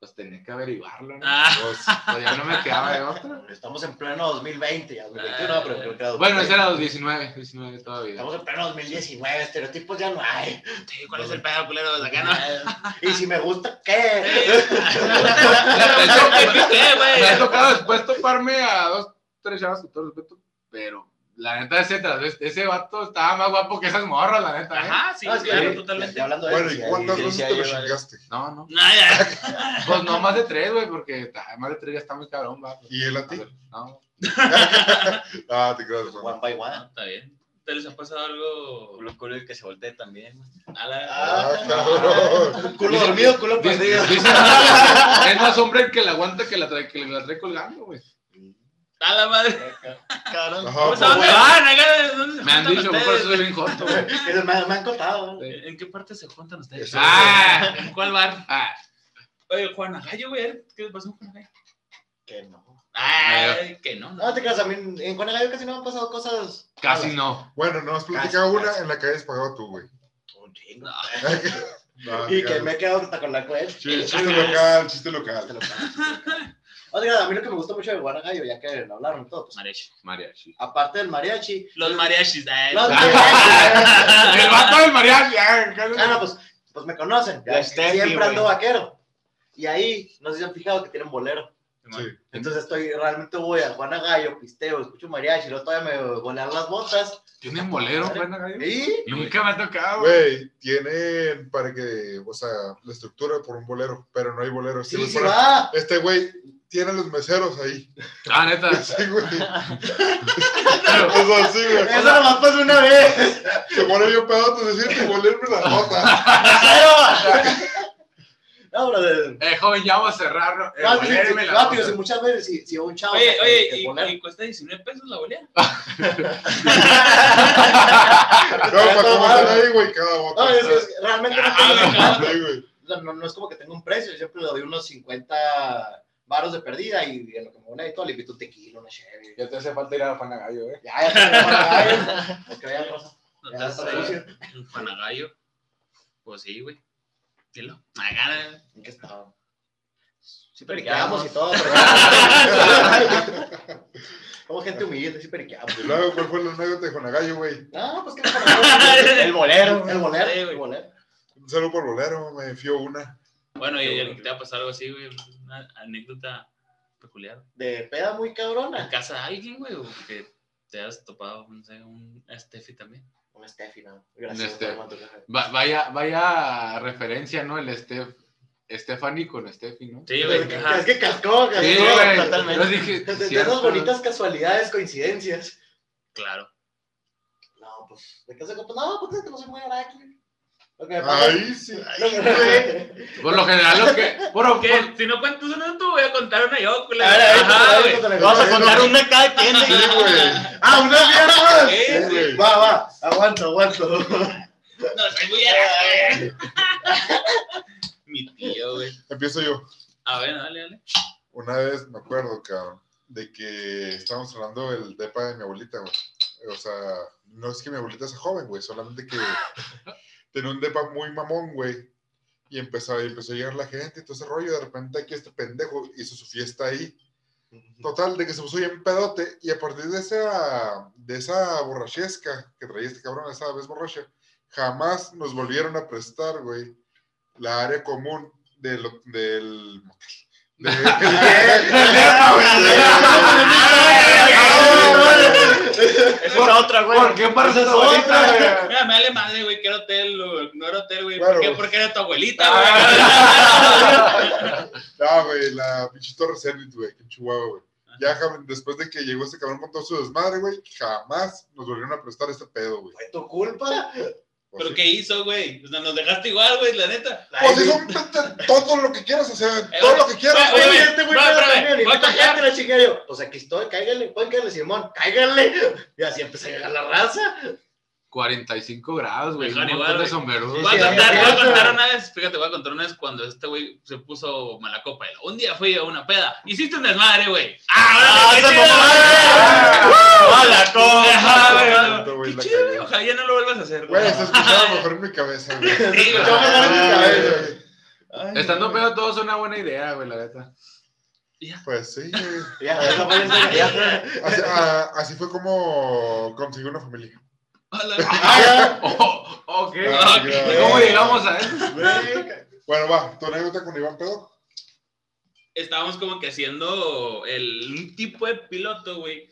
pues tenía que averiguarlo, ¿no? Ah, Pues, Pues ya no me quedaba de otra. Estamos en pleno 2020, ya 2021, pero creo que era Bueno, ese era 2020. los 19, 19 todavía. Estamos en pleno 2019, estereotipos ya no hay. sí, ¿cuál es el pedo, culero? De acá no. Y si me gusta, ¿qué? ¿Qué, güey? Me ha tocado después toparme a dos, tres chavas con todo respeto, pero la neta, ese, tras- ese vato estaba más guapo que esas morras, la neta, ¿eh? Ajá, sí, que claro, totalmente. hablando de bueno, eso, ¿y cuántas veces te lo chingaste? No, no. No, ya. Pues no más de tres, güey, porque ah, más de tres ya está muy cabrón, va. ¿Y él a ti? No. Ah, te creas, One Juan. by one. está bien. ¿Te les ha pasado algo? Culo, culo y que se voltee también. A la... Ah, cabrón. Culo dormido, culo perdido. es más hombre el que la aguanta que la trae, que la trae colgando, güey. A la madre. Cabrón. Ajá, ¿Cómo pues, se dónde bueno. van? Acá, ¿Dónde se Me han juntan dicho, por ustedes? eso soy bien joto, güey. Eso Me, me han contado. Sí. ¿En qué parte se juntan ustedes? Eso. Ah, ¿en cuál bar? Ah, Oye, Juana Gallo, güey. ¿Qué pasó con Gallo? Que no. Ay, que no. No te creas, a mí en Juanagallo casi no me han pasado cosas. casi malas. no. Bueno, nos platica Casi, una casi. en la que hayas pagado tú, güey. Un chingo. No. No, Y que me he quedado hasta con la cuenta. Sí, chiste local, chiste local. Oiga, a mí lo que me gusta mucho de Guanagallo, ya que lo hablaron todo, pues, Mariachi. Mariachi. aparte del mariachi. Los mariachis. ay. Los mariachis. El vato del mariachi. ah, Ah, no, pues, pues me conocen. Siempre ando vaquero. Y ahí, no sé si han fijado que tienen bolero. Sí. Entonces estoy, realmente voy a Juana Gallo, pisteo, escucho mariachi, y luego todavía me golean las botas. ¿Tienen bolero, Juana Gallo? Y Nunca me ha tocado, güey. Tienen para que, o sea, la estructura por un bolero, pero no hay bolero. Este sí, güey sí para- va. Este güey tiene los meseros ahí. Ah, neta. Sí, güey. Pero, Es así, güey. Eso nomás pasó una vez. Se pone bien pedo de decirte y volverme la bota. No, brother. eh, joven, ya vamos a cerrar. ¿no? Eh, No, sí, la rápido, si muchas veces, si, si un chavo. Oye, oye, y, y cuesta 19 pesos la bolea. No, para están ahí, güey, cada bota. No, es es- realmente no, Ah, tengo- no, no- no es como que tenga un precio, yo siempre le doy unos 50 varos de perdida y en lo que me pone y todo le invito un tequila, una chévere. Ya te hace falta ir a Juana Gallo, eh. Ya, ya tengo Juana Gallo. Porque eh, sucio. un Juanagallo. Pues sí, güey. Dilo. Acá, ¿En qué estaba? Sí, Periqueamos y todo, pero. Como gente humilde, sí periqueamos. Y luego, ¿cuál fue la anécdota de Juanagallo, güey? No, pues que no El bolero. El bolero, Sí, el bolero. Un saludo por bolero, me fió una. Bueno, y el te va a pasar algo así, güey. Una anécdota peculiar. De peda muy En cabrona. casa de alguien, güey, o que te has topado, no sé, un a Steffi también. Una Steffi, no. Gracias. Va- vaya, vaya referencia, ¿no? El Steph, Stephanie con Steffi, ¿no? Sí, Es güey. es que cascó, cascó. Sí, totalmente. Yo dije, De, de cierto. esas bonitas casualidades, coincidencias. Claro. No, pues, ¿de qué se? No, porque no soy muy aquí. Que Ah, Ahí sí. que Por lo general, lo que. Por, por- Si no cuentas una, tú voy a contar una yo, güey. Vamos a contar una cada quien. Sí, güey. Ah, una mierda. Sí. Va, va, aguanto, aguanto. No, soy muy. Mi tío, güey. Empiezo yo. A ver, dale, dale. Una vez me acuerdo, cabrón, de que estábamos hablando del depa de mi abuelita, güey. O sea, no es que mi abuelita sea joven, güey, solamente que tenía un depa muy mamón, güey. Y empezó, y empezó a llegar la gente y todo ese rollo. De repente aquí este pendejo hizo su fiesta ahí. Total, de que se puso bien pedote. Y a partir de esa, de esa borrachesca que traía este cabrón, esa vez borracha, jamás nos volvieron a prestar, güey, la área común de lo- del motel. De- Esa es otra, güey. ¿Por qué para Esa es otra. Mira, me vale madre, güey, que era hotel, no era hotel, güey. Claro. ¿Por qué? Porque era tu abuelita, Ah. güey. No, güey, la pinche Torre Zenit, güey, en Chihuahua, güey. Ya después de que llegó este cabrón con todo su desmadre, güey, jamás nos volvieron a prestar este pedo, güey. Fue tu culpa. O ¿Pero sea, qué hizo, güey? O sea, nos dejaste igual, güey, la neta. Pues hizo todo lo que quieras, o sea, Eh, todo lo que quieras, güey. bueno, este güey la yo. Pues aquí estoy, cáigale, pueden caerle, Simón, cáigale. Y así empecé a llegar la raza. 45 grados, güey. Un Mejor montón igual, de güey. sombreros. Voy a contar, sí, voy a contar una vez, fíjate, voy a contar una vez cuando este güey se puso mala copa. Un día fui a una peda. Hiciste un desmadre, güey. ¡Ah, ¡Ah, qué se güey! ¡Hola, Ajá, güey. Tanto, güey, Qué chido, güey. Ojalá ya no lo vuelvas a hacer, Güey, güey. se escuchaba mejor en mi cabeza, güey. Sí, güey. Yo me agarré mi cabeza. Ay, Estando pedo todo es una buena idea, güey, la neta. Pues sí, güey. Historia. Así, ah, así fue como conseguí una familia. Ah, Oh, ok. Ah, ok. ya. ¿Cómo llegamos a eso? Bueno, va, tu anécdota con Iván Pedo. Estábamos como que haciendo el, un tipo de piloto, güey,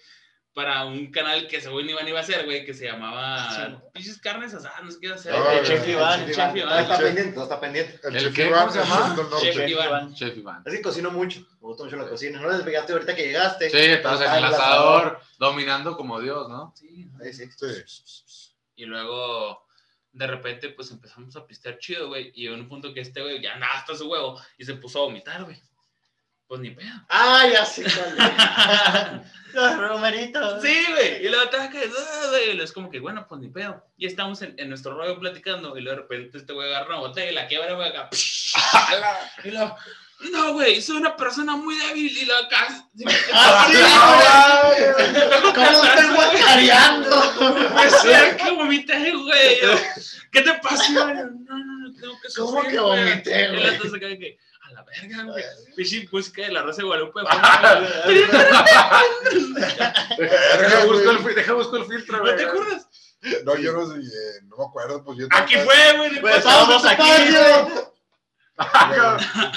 para un canal que según Iván iba a hacer, güey, que se llamaba Pinches Carnes Asadas, no sé qué iba a hacer. Güey. El chef Iván, Sí, chef Iván. Está Chef. pendiente, está pendiente. El, ¿El chef? Iván, ¿Cómo se llama? Chef Iván. Chef Iván. Así que cocino mucho. Me gusta mucho la cocina. No les pegaste ahorita que llegaste. Sí, estabas en Estaba el asador, dominando como Dios, ¿no? Sí, Sí, sí. Sí. Y luego, de repente, pues empezamos a pistear chido, güey. Y en un punto que este güey ya andaba hasta su huevo y se puso a vomitar, güey. Pues ni pedo. Ah, ya sé. Los romeritos. Sí, güey. Y luego que, "Ah", güey. Es como que, bueno, pues ni pedo. Y estamos en, en nuestro rollo platicando. Y luego de repente este güey agarra una botella y la quiebra, güey, acá. Y luego, no, güey, soy una persona muy débil. Y luego acá. Ah, sí, güey. ¿Cómo estoy guacareando? Decía que vomité, güey. ¿Qué te pasó? No, no, no, tengo que ¿Cómo sufrir, que güey. vomité, güey? La verga, güey. Pichi música de la Rosa de Guadalupe. Deja busco el, deja busco el filtro, ¿No güey. te acuerdas? No, yo no, sé, eh, no me acuerdo, pues yo. Aquí fue, güey. Pues estábamos aquí, güey.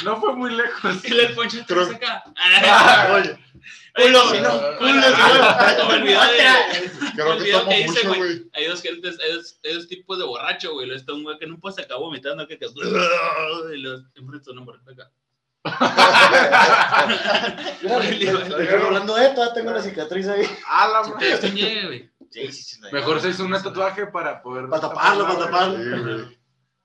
No fue muy lejos. Y le poncho Creo- acá. Oye, Culo, culo, Creo que olvidó tomo que hice, mucho, güey. Hay dos gentes, hay dos, hay dos tipos de borracho, güey. Lo está un güey que no puede sacar vomitando, que. Y los enfrente un hombre acá. Hablando de esto, tengo una cicatriz ahí. A la madre. güey. Mejor se hizo un tatuaje para poder. Para taparlo, para taparlo.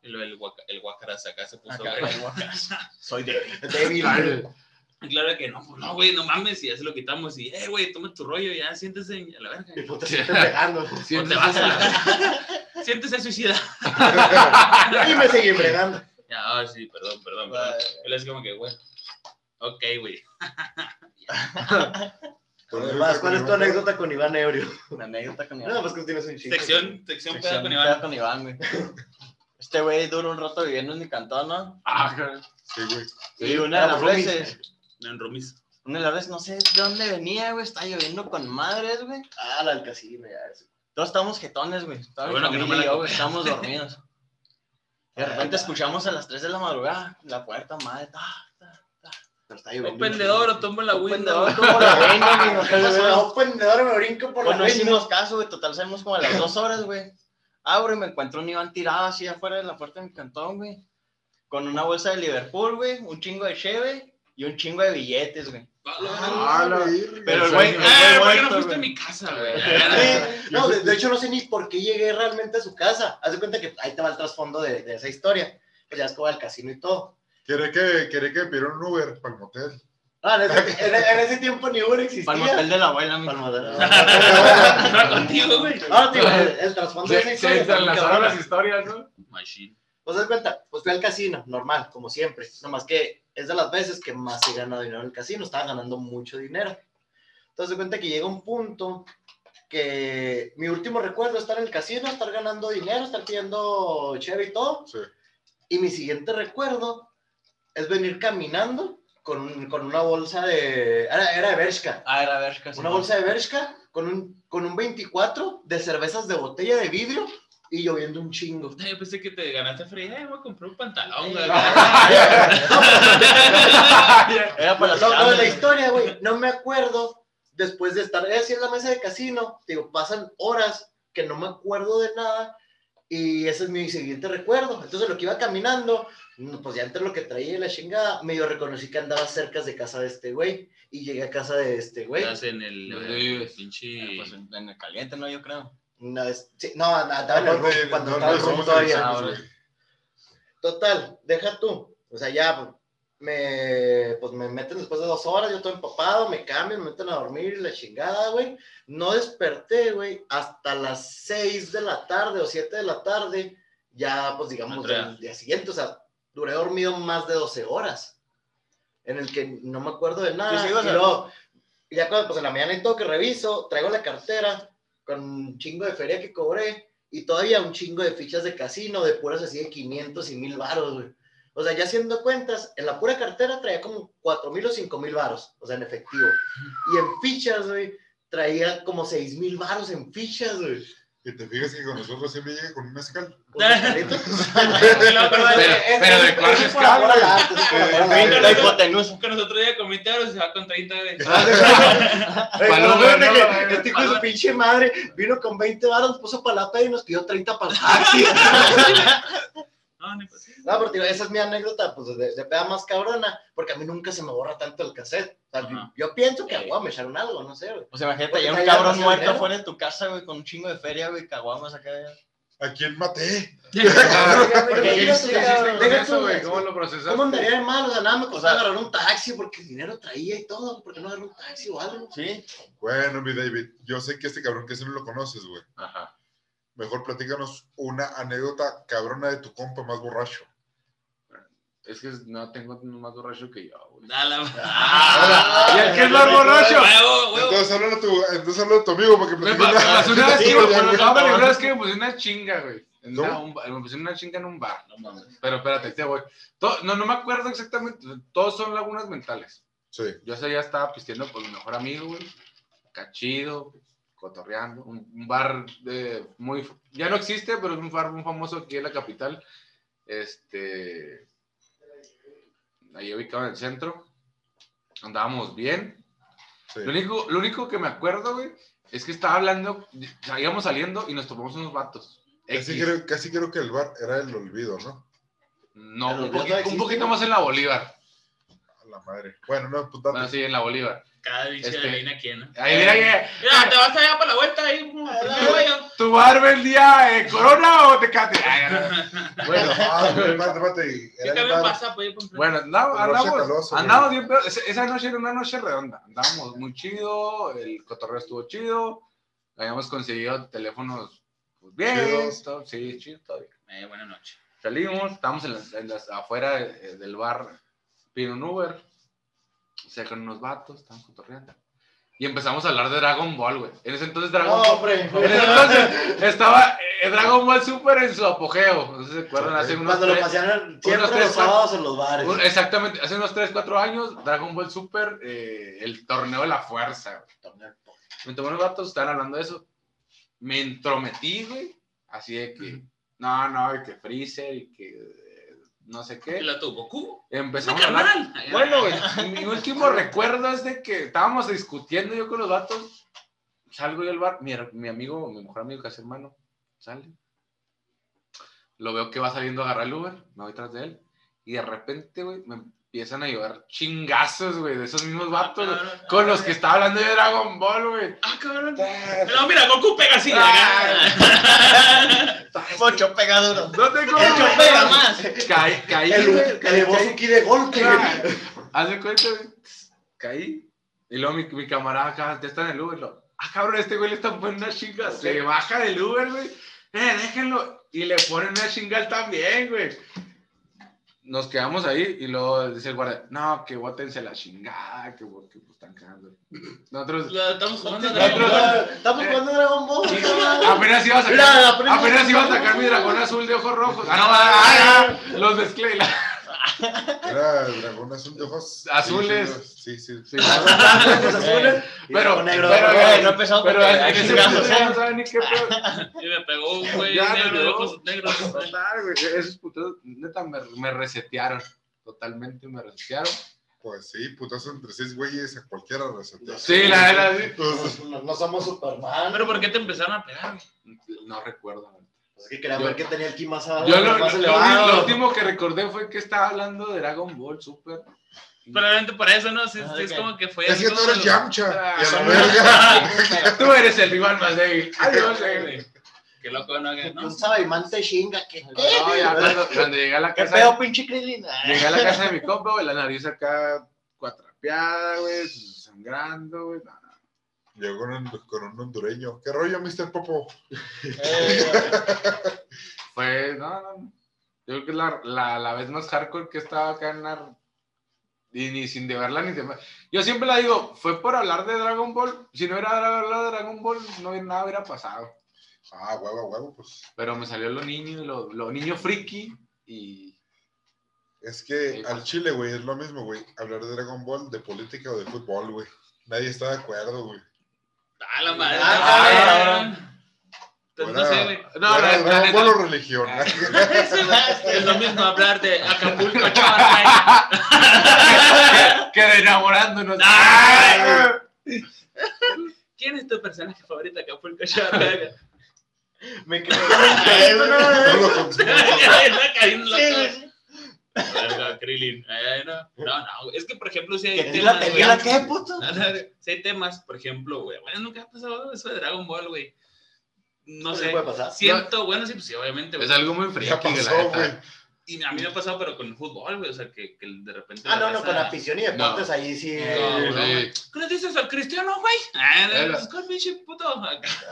Y el, guaca, el guacaras acá se puso. Acá. Soy débil. Y claro que no, pues no, güey, no mames. Y ya se lo quitamos. Y, eh, güey, toma tu rollo, ya siéntese a la verga. Mi puta pegando. O te vas a la verga. Siéntese suicida. Y me seguí bregando. Ya, ah, sí, perdón, perdón, perdón. Él es como que, güey. Ok, güey. Más, ¿cuál es tu anécdota con Iván Ebrio? Una anécdota con Iván. No, pues que tienes un chiste. Sección, sección Sección con pedo Iván. con Iván, güey. Este güey duró un rato viviendo en mi cantón, ¿no? Ah, caray. Sí, güey. Y una de las veces, En Romis. una de las veces, no sé de dónde venía, güey, está lloviendo con madres, güey. Ah, la del casino, ya. eso. Todos estamos jetones, güey. Bueno, que no me y la yo, estábamos dormidos. De repente escuchamos a las 3 de la madrugada la puerta, madre. ta, ta, ta. Pero está lloviendo. pendedor, o tomo la Un window. pendedor como la reina, güey. no. Un pendedor me brinco por Pues la no window. hicimos caso, güey. Total, salimos como a las dos horas, güey. Abro y me encuentro un Iván tirado así afuera de la puerta de mi cantón, güey. Con una bolsa de Liverpool, güey. Un chingo de cheve y un chingo de billetes, güey. Ah, la verga. Pero el güey, Eh, güey ¿por qué no fuiste a mi casa, güey? No, de, de hecho no sé ni por qué llegué realmente a su casa. Haz de cuenta que ahí te va el trasfondo de, de esa historia. Pues ya es como al casino y todo. Quiere que, quiere que pidieron un Uber para el motel. Ah, en ese, en- en ese tiempo ni Uber existía. Para el motel de la abuela, mi. Para el motel. No, contigo, güey. Ah, tío, el, el trasfondo de esa Se, se historia. entrelazaron cabrona. las historias, ¿no? Machine. Pues de cuenta, pues fui al casino, normal, como siempre. Nomás que es de las veces que más he ganado dinero en el casino. Estaba ganando mucho dinero. Entonces, de cuenta que llega un punto que mi último recuerdo es estar en el casino, estar ganando dinero, estar pidiendo chévere y todo. Sí. Y mi siguiente recuerdo es venir caminando con, con una bolsa de... Era, era de Bershka. Ah, era ver, casi. Una bolsa de Bershka con un, con un 24 de cervezas de botella de vidrio y lloviendo un chingo. Yo pensé que te ganaste fría. Eh, voy a comprar un pantalón, güey. Era para las lo de la historia, güey, no me acuerdo después de estar así en la mesa de casino, digo, pasan horas que no me acuerdo de nada y ese es mi siguiente recuerdo. Entonces lo que iba caminando, pues ya entre lo que traía y la chingada, medio reconocí que andaba cerca de casa de este güey y llegué a casa de este güey. Estás en el ¿Dónde eh, pinche. Pues en en el caliente, ¿no? Yo creo. No, es- sí, no, andaba en el room, cuando no, estaba no el room todavía. Ah. Total, deja tú. O sea, ya me, pues, me meten después de dos horas, yo todo empapado, me cambian, me meten a dormir y la chingada, güey. No desperté, güey, hasta las seis de la tarde o siete de la tarde, ya, pues digamos, el día siguiente. O sea, duré dormido más de 12 horas, en el que no me acuerdo de nada. Sí, sí, o y luego, ya cuando, pues en la mañana y todo que reviso, traigo la cartera con un chingo de feria que cobré y todavía un chingo de fichas de casino, de puras así de 500 y 1000 varos, güey. O sea, ya haciendo cuentas, en la pura cartera traía como 4000 o 5000 varos, o sea, en efectivo. Y en fichas, güey, traía como 6000 varos en fichas, güey. Y te fijas que con nosotros siempre llega con un mezcal. Calitos. Pero- pero de cuál mezcal. La hipotenusa. Que nosotros ya con 20 euros se va con 30 de. Ay, Paloma, no, no, no, que no, Este hijo de su pinche madre vino con 20 varos, puso para la peda y nos pidió 30 para el taxi. No, ni pues. No, pero esa es mi anécdota, pues, de, de peda más cabrona, porque a mí nunca se me borra tanto el cassette. O sea, yo pienso que, agua, me echaron algo, no sé, güey. O sea, imagínate, Porque ya un cabrón muerto dinero. afuera de tu casa, güey, con un chingo de feria, güey, caguamas acá. ¿A quién maté? Porque. ¿Cómo lo procesaste? ¿Cómo andaría de mal? O sea, nada me costó O sea- agarrar un taxi porque dinero traía y todo. ¿Por qué no agarré un taxi o algo? Sí. Bueno, mi David, yo sé que este cabrón que si no lo conoces, güey. Ajá. Mejor platícanos una anécdota cabrona de tu compa más borracho. Es que no tengo más borracho que yo, güey. Dale. ¿Y el que es más borracho? Huevo, huevo. Entonces habla de tu, entonces habla de tu amigo para que Me platique pasó una- pasó una vez que una vez que me puse una chinga, güey. En una- un bar- me puse una chinga en un bar. No mames. Pero espérate, te voy. No, no me acuerdo exactamente. Todos son lagunas mentales. Sí. Yo ese día estaba pisteando con mi mejor amigo, güey. Cachido, cotorreando. Un, un bar de muy. Ya no existe, pero es un bar muy famoso aquí en la capital. Este. Ahí ubicado en el centro. Andábamos bien. sí. Lo único, lo único que me acuerdo, güey, es que estaba hablando. Íbamos saliendo y nos topamos unos vatos. Casi creo, casi creo que el bar era el olvido, ¿no? No, un, poquito, no un existe, poquito ¿no? más en la Bolívar. A la madre. Bueno, no, pues date. Bueno, sí, en la Bolívar. Cada bicho Este- adivina quién, ¿no? Ahí mira que. Mira, te vas allá para la vuelta ahí. yo. ¿Tu bar vendía eh, Corona o Tecate? Ay, no. Bueno, Ah, güey, espérate, espérate. ¿Qué Era el cambio bar. pasa? Pues, bueno andamos, no andamos, caloso, güey. andamos bien, pero esa, noche era una noche redonda. Andábamos muy chido, el cotorreo estuvo chido. Habíamos conseguido teléfonos pues, bien, todo, sí, chido, todo bien. Eh, buena noche. Salimos, estábamos en las, en las- afuera de- del bar, pido un Uber, se con unos vatos, estaban cotorreando. Y empezamos a hablar de Dragon Ball, güey. En ese entonces Dragon Ball. hombre. En ese entonces estaba eh, Dragon Ball Super en su apogeo. No sé si se acuerdan, hace unos Cuando lo tres- pasaron siempre unos tres, los sábados en los bares. un- exactamente, hace unos 3, 4 años, Dragon Ball Super, eh, el torneo de la fuerza. güey. Me tomé unos vatos, estaban hablando de eso. Me entrometí, güey. Así de que, no, no, y que Freezer y que no sé ¿Y qué. la tu Goku? Empezamos a hablar. Bueno, güey, mi último recuerdo es de que estábamos discutiendo yo con los vatos. Salgo yo del bar, mi, mi amigo, mi mejor amigo, casi hermano, sale. Lo veo que va saliendo a agarrar el Uber, me voy tras de él. Y de repente, güey, me, empiezan a llevar chingazos, güey, de esos mismos vatos, güey, cabrón. con los que estaba hablando de Dragon Ball, güey. Ah, cabrón. No, mira, Goku pega así. Ah. Mucho pegaduro. No te El que pega más. Caí, caí, El güey, que llevó caí. su ki de golpe. Ah, Haz de cuenta, güey. Caí. Y luego mi, mi camarada acá ya está en el Uber. Lo, ah, cabrón, este güey le está poniendo una chinga. Se baja del Uber, güey. Eh, déjenlo. Y le ponen una chinga también, güey. Nos quedamos ahí y luego dice el guardia, no, que bótense la chingada, que, que pues, están cagando. Nosotros estamos jugando a Nosotros- Dragon Ball. Estamos jugando Dragon Ball. apenas iba a sacar, Mira, apenas- apenas iba a sacar mi dragón azul de ojos rojos. Ah, no, ah, ah, los mezclé. la- Era dragón azul de ojos Azules. Sí, sí. Sí. Azules. Pero- pero, Pero, güey, no empezó Pero porque hay ¿eh? no saben ni qué pedo. Y me pegó un güey negro de no. ojos negros. Total, güey, esos putos, neta, me, me resetearon. Totalmente me resetearon. Pues sí, putazo entre seis güeyes a cualquiera resetea. Sí, la verdad, sí. Pues, no, no somos Superman. Pero ¿por qué te empezaron a pegar? No recuerdo. Pues es que querían Yo- ver que tenía el ki más. Yo lo, más lo- elevado. lo último que recordé fue que estaba hablando de Dragon Ball Super. Probablemente por eso, ¿no? Sí, Ah, sí, es ok. como que fue. es que tú eres lo- Yamcha. Ah. Tú eres el rival más débil. Adiós, güey. Qué loco, ¿no? Que, ¿no? Un Sabaimán te chinga. que No, ya cuando, cuando llegué a la ¿Qué casa. pedo, pinche? Llegué a la casa de mi compa, güey, la nariz acá cuatrapeada, güey, sangrando, güey. no, no. Llegó con un, con un hondureño. ¿Qué rollo, Mr. Popo? Fue, no, no, no. Yo creo que es la, la, la vez más hardcore que he estado acá en la... Y ni sin de verla ni de... Yo siempre la digo, fue por hablar de Dragon Ball. Si no era hablar de Dragon Ball, no hubiera- nada hubiera pasado. Ah, huevo, huevo, pues. Pero me salió lo niño, lo, lo niño friki y... Es que al pues. chile, güey, es lo mismo, güey. Hablar de Dragon Ball, de política o de fútbol, güey. Nadie está de acuerdo, güey. Ah, la madre. Ah, Ah. Entonces, no sé, güey. No, la- religión. Ah. Es lo mismo hablar de Acapulco, chaval. que de enamorándonos. Ay. ¿Quién es tu personaje favorito de Acapulco, chaval? Me pedo, No. Krillin. Ay, no, no, no, es que por ejemplo, si hay ¿Querés la temas, güey. qué, puto? Si hay temas, por ejemplo, güey. Bueno, nunca ha pasado eso de Dragon Ball, güey. No ¿Qué sé. puede pasar? Siento, bueno, sí, pues sí, obviamente, güey. Es algo muy la neta. Y a mí me ha pasado, pero con el fútbol, güey. O sea, que, que de repente. Ah, la no, no, con afición y deportes No. ahí sí. No, no. Sí. ¿Qué le dices al cristiano, güey? Ah, pues, ¿cuál pinche puto?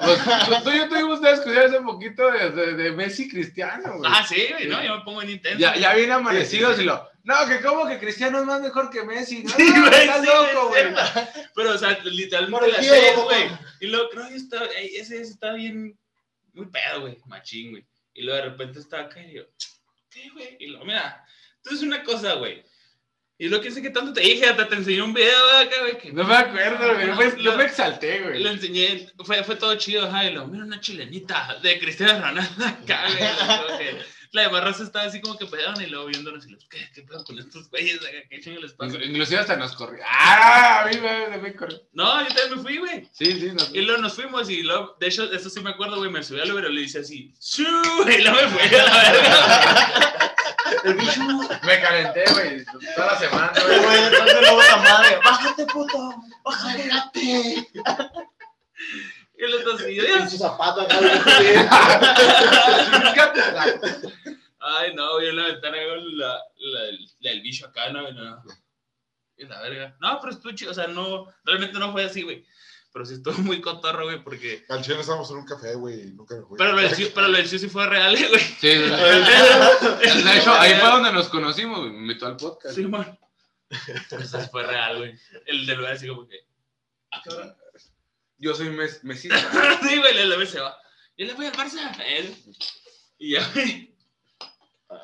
Pues, tú- y yo tuvimos una discusión hace poquito de, de, de Messi Cristiano, güey. Ah, sí, güey, no, yo me pongo en intenso. Ya, ya viene amanecidos y lo. No, que como que Cristiano es más mejor que Messi. No, Sí, güey, estás sí, loco, güey. Pero, o sea, literalmente la papá. güey. Y luego, creo que está, ese, ese está bien, muy pedo, güey, machín, güey. Y luego de repente está acá y yo, ¿qué, güey? Y luego, mira, entonces una cosa, güey. Y lo que sé que tanto te dije, hasta te enseñé un video acá, güey. Que No me acuerdo, güey. Yo Lo- me exalté, güey. Lo enseñé, fue, fue todo chido, ajá, y luego, mira una chilenita de Cristiano Ronaldo acá, güey. La demás raza estaba así como que pegaban y luego viéndonos y los, ¿qué, qué pedo con estos güeyes? ¿Qué chingo les pasa? Inclu- Inclusive hasta nos corrió. ¡Ah! A mí me, me corrió. No, yo también me fui, güey. Sí, sí, nos Y luego nos fuimos y luego, de hecho, eso sí me acuerdo, güey, me subí al Uber y le hice así, ¡Shuu! Y luego me fui a la verga. Me calenté, güey. Toda la semana, Güey, güey. de madre. Bájate, puto. Bájate. Y los dos, y yo, Con su zapato acá. ay, no, yo en la ventana veo la, la, la- el bicho acá, no, no. Y la verga. No, pero estuvo chido, o sea, no, realmente no fue así, güey. Pero sí estuvo muy cotorro, güey, porque... Al chile estábamos en un café, güey, y nunca me fui. Pero lo del Ciu- pero lo del sí fue real, eh, güey. Sí, de de hecho, ahí fue donde nos conocimos, güey. Me invitó al podcast. Sí, man. Eso sí fue real, güey. El del lugar así como que... Ah, cabrón. Yo soy mes mesista. Sí, güey, el lugar se va. Yo le voy al Barça. Él. Y ya, güey.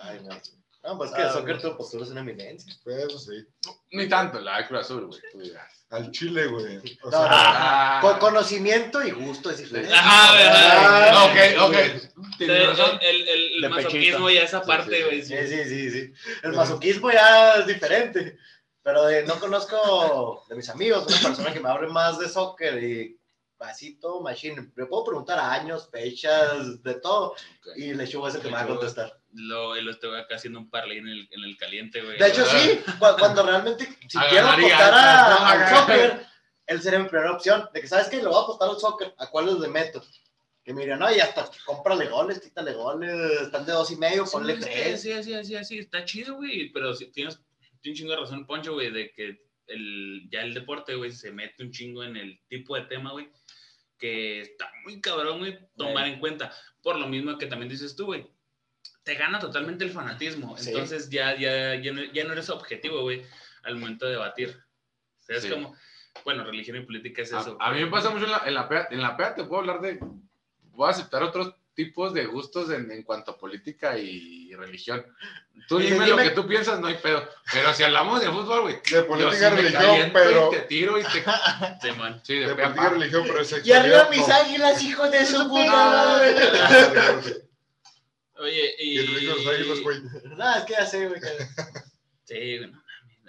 Ay, no. No, pues que Ah, el soccer güey. tu postura es una eminencia. Eso sí. Ni tanto, la Cruz Azul, güey. tú dirás. Al chile, güey. O No, sea, Ah. Con conocimiento y gusto es diferente. Ajá, güey, ajá. Ah, ok, ok. Tienes razón. el, el, el De masoquismo pechito. y esa parte, sí. güey. Sí, sí, sí, sí. El masoquismo ya es diferente. Pero de- no conozco de mis amigos una persona que me hable más de soccer y pasito, machine. Le puedo preguntar años, fechas, de todo. Ok. Y Lechuga es el que me va a contestar. Lo, lo estoy acá haciendo un parlay en el, en el caliente, güey. De hecho, sí, cu- cuando realmente, si A quiero apostar a- al soccer, él sería mi primera opción. De que, ¿sabes qué? Le voy a apostar al soccer. ¿A cuáles le meto? Que me dirían, no, y hasta cómprale goles, quítale goles, están de dos y medio, ponle Sí, tres. Sí, sí, sí, sí, está chido, güey. Pero sí, tienes un chingo de razón, Poncho, güey, de que el, ya el deporte, güey, se mete un chingo en el tipo de tema, güey, que está muy cabrón, güey, tomar en cuenta. Por lo mismo que también dices tú, güey. Te gana totalmente el fanatismo. Sí. Entonces ya, ya, ya, no, ya no eres objetivo, güey, al momento de debatir. O sea, es Sí. como, bueno, religión y política es eso. A, a mí me pasa mucho en la, en la peda. En la peda te puedo hablar de. Voy a aceptar otros tipos de gustos en, en cuanto a política y religión. Tú dime, lo que tú piensas, no hay pedo. Pero si hablamos de fútbol, güey. De política sí religión, pero. Y te tiro y te. Sí, de, De a política religión, pero es Y arriba mis águilas, hijos de su puta Ah, madre. Oye, y... Y de los águilas, güey. No, es que ya sé, güey. Sí, güey, no mames.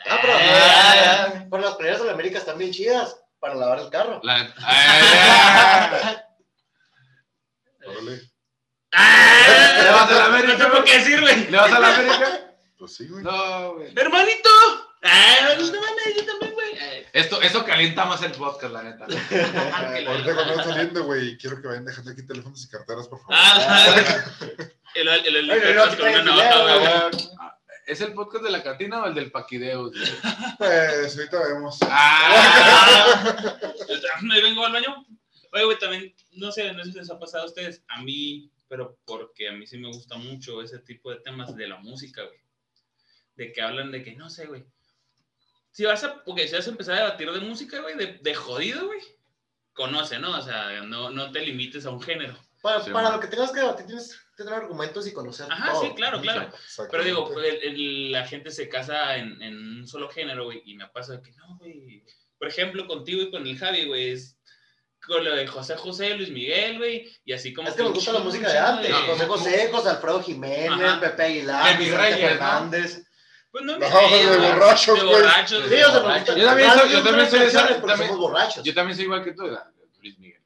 Ah, pero, Eh, pero las playeras de la América están bien chidas para lavar el carro. La- ¡Eh! Órale. ¡Ah! ¿Le vas a la América, No tengo qué decir, güey. ¿Le vas a la América? Pues sí, güey. No, güey. ¡Hermanito! ¡Ah, no mames, yo también, güey! Esto, eso calienta más el podcast, la neta. Ahorita cuando van saliendo, güey, quiero que vayan dejando aquí teléfonos y carteras, por favor. Ah, el, el, el, el, Ay, no, no, con una navaja, güey. ¿Es el podcast de la cantina o el del Paquideus? güey? Pues ahorita vemos. ¡Ah! Me vengo al baño. Oye, güey, también, no sé, no sé si les ha pasado a ustedes, a mí, pero porque a mí sí me gusta mucho ese tipo de temas de la música, güey. De que hablan de que, no sé, güey. Si vas a, porque si vas a empezar a debatir de música, güey, de, de jodido, güey, conoce, ¿no? O sea, no, no te limites a un género. Para, Sí, para lo que tengas que debatir, tienes que tener argumentos y conocer Ajá, todo. sí, claro, claro. Pero digo, el- el- la gente se casa en, en un solo género, güey, y me pasa que no, güey. Por ejemplo, contigo y con el Javi, güey, es con lo de José José, Luis Miguel, güey, y así como. Es que nos gusta la música de antes. No, José. José, José Alfredo Jiménez, Ajá. Pepe Aguilar, De mis Vicente reyes, ¿no? Fernández. Pues no, No, mis de reyes, borrachos, De güey. borrachos, Sí, de Yo también soy- quien yo también tiene soy esa- canciones, pero también- somos borrachos. Yo también soy igual que tú, Luis Miguel.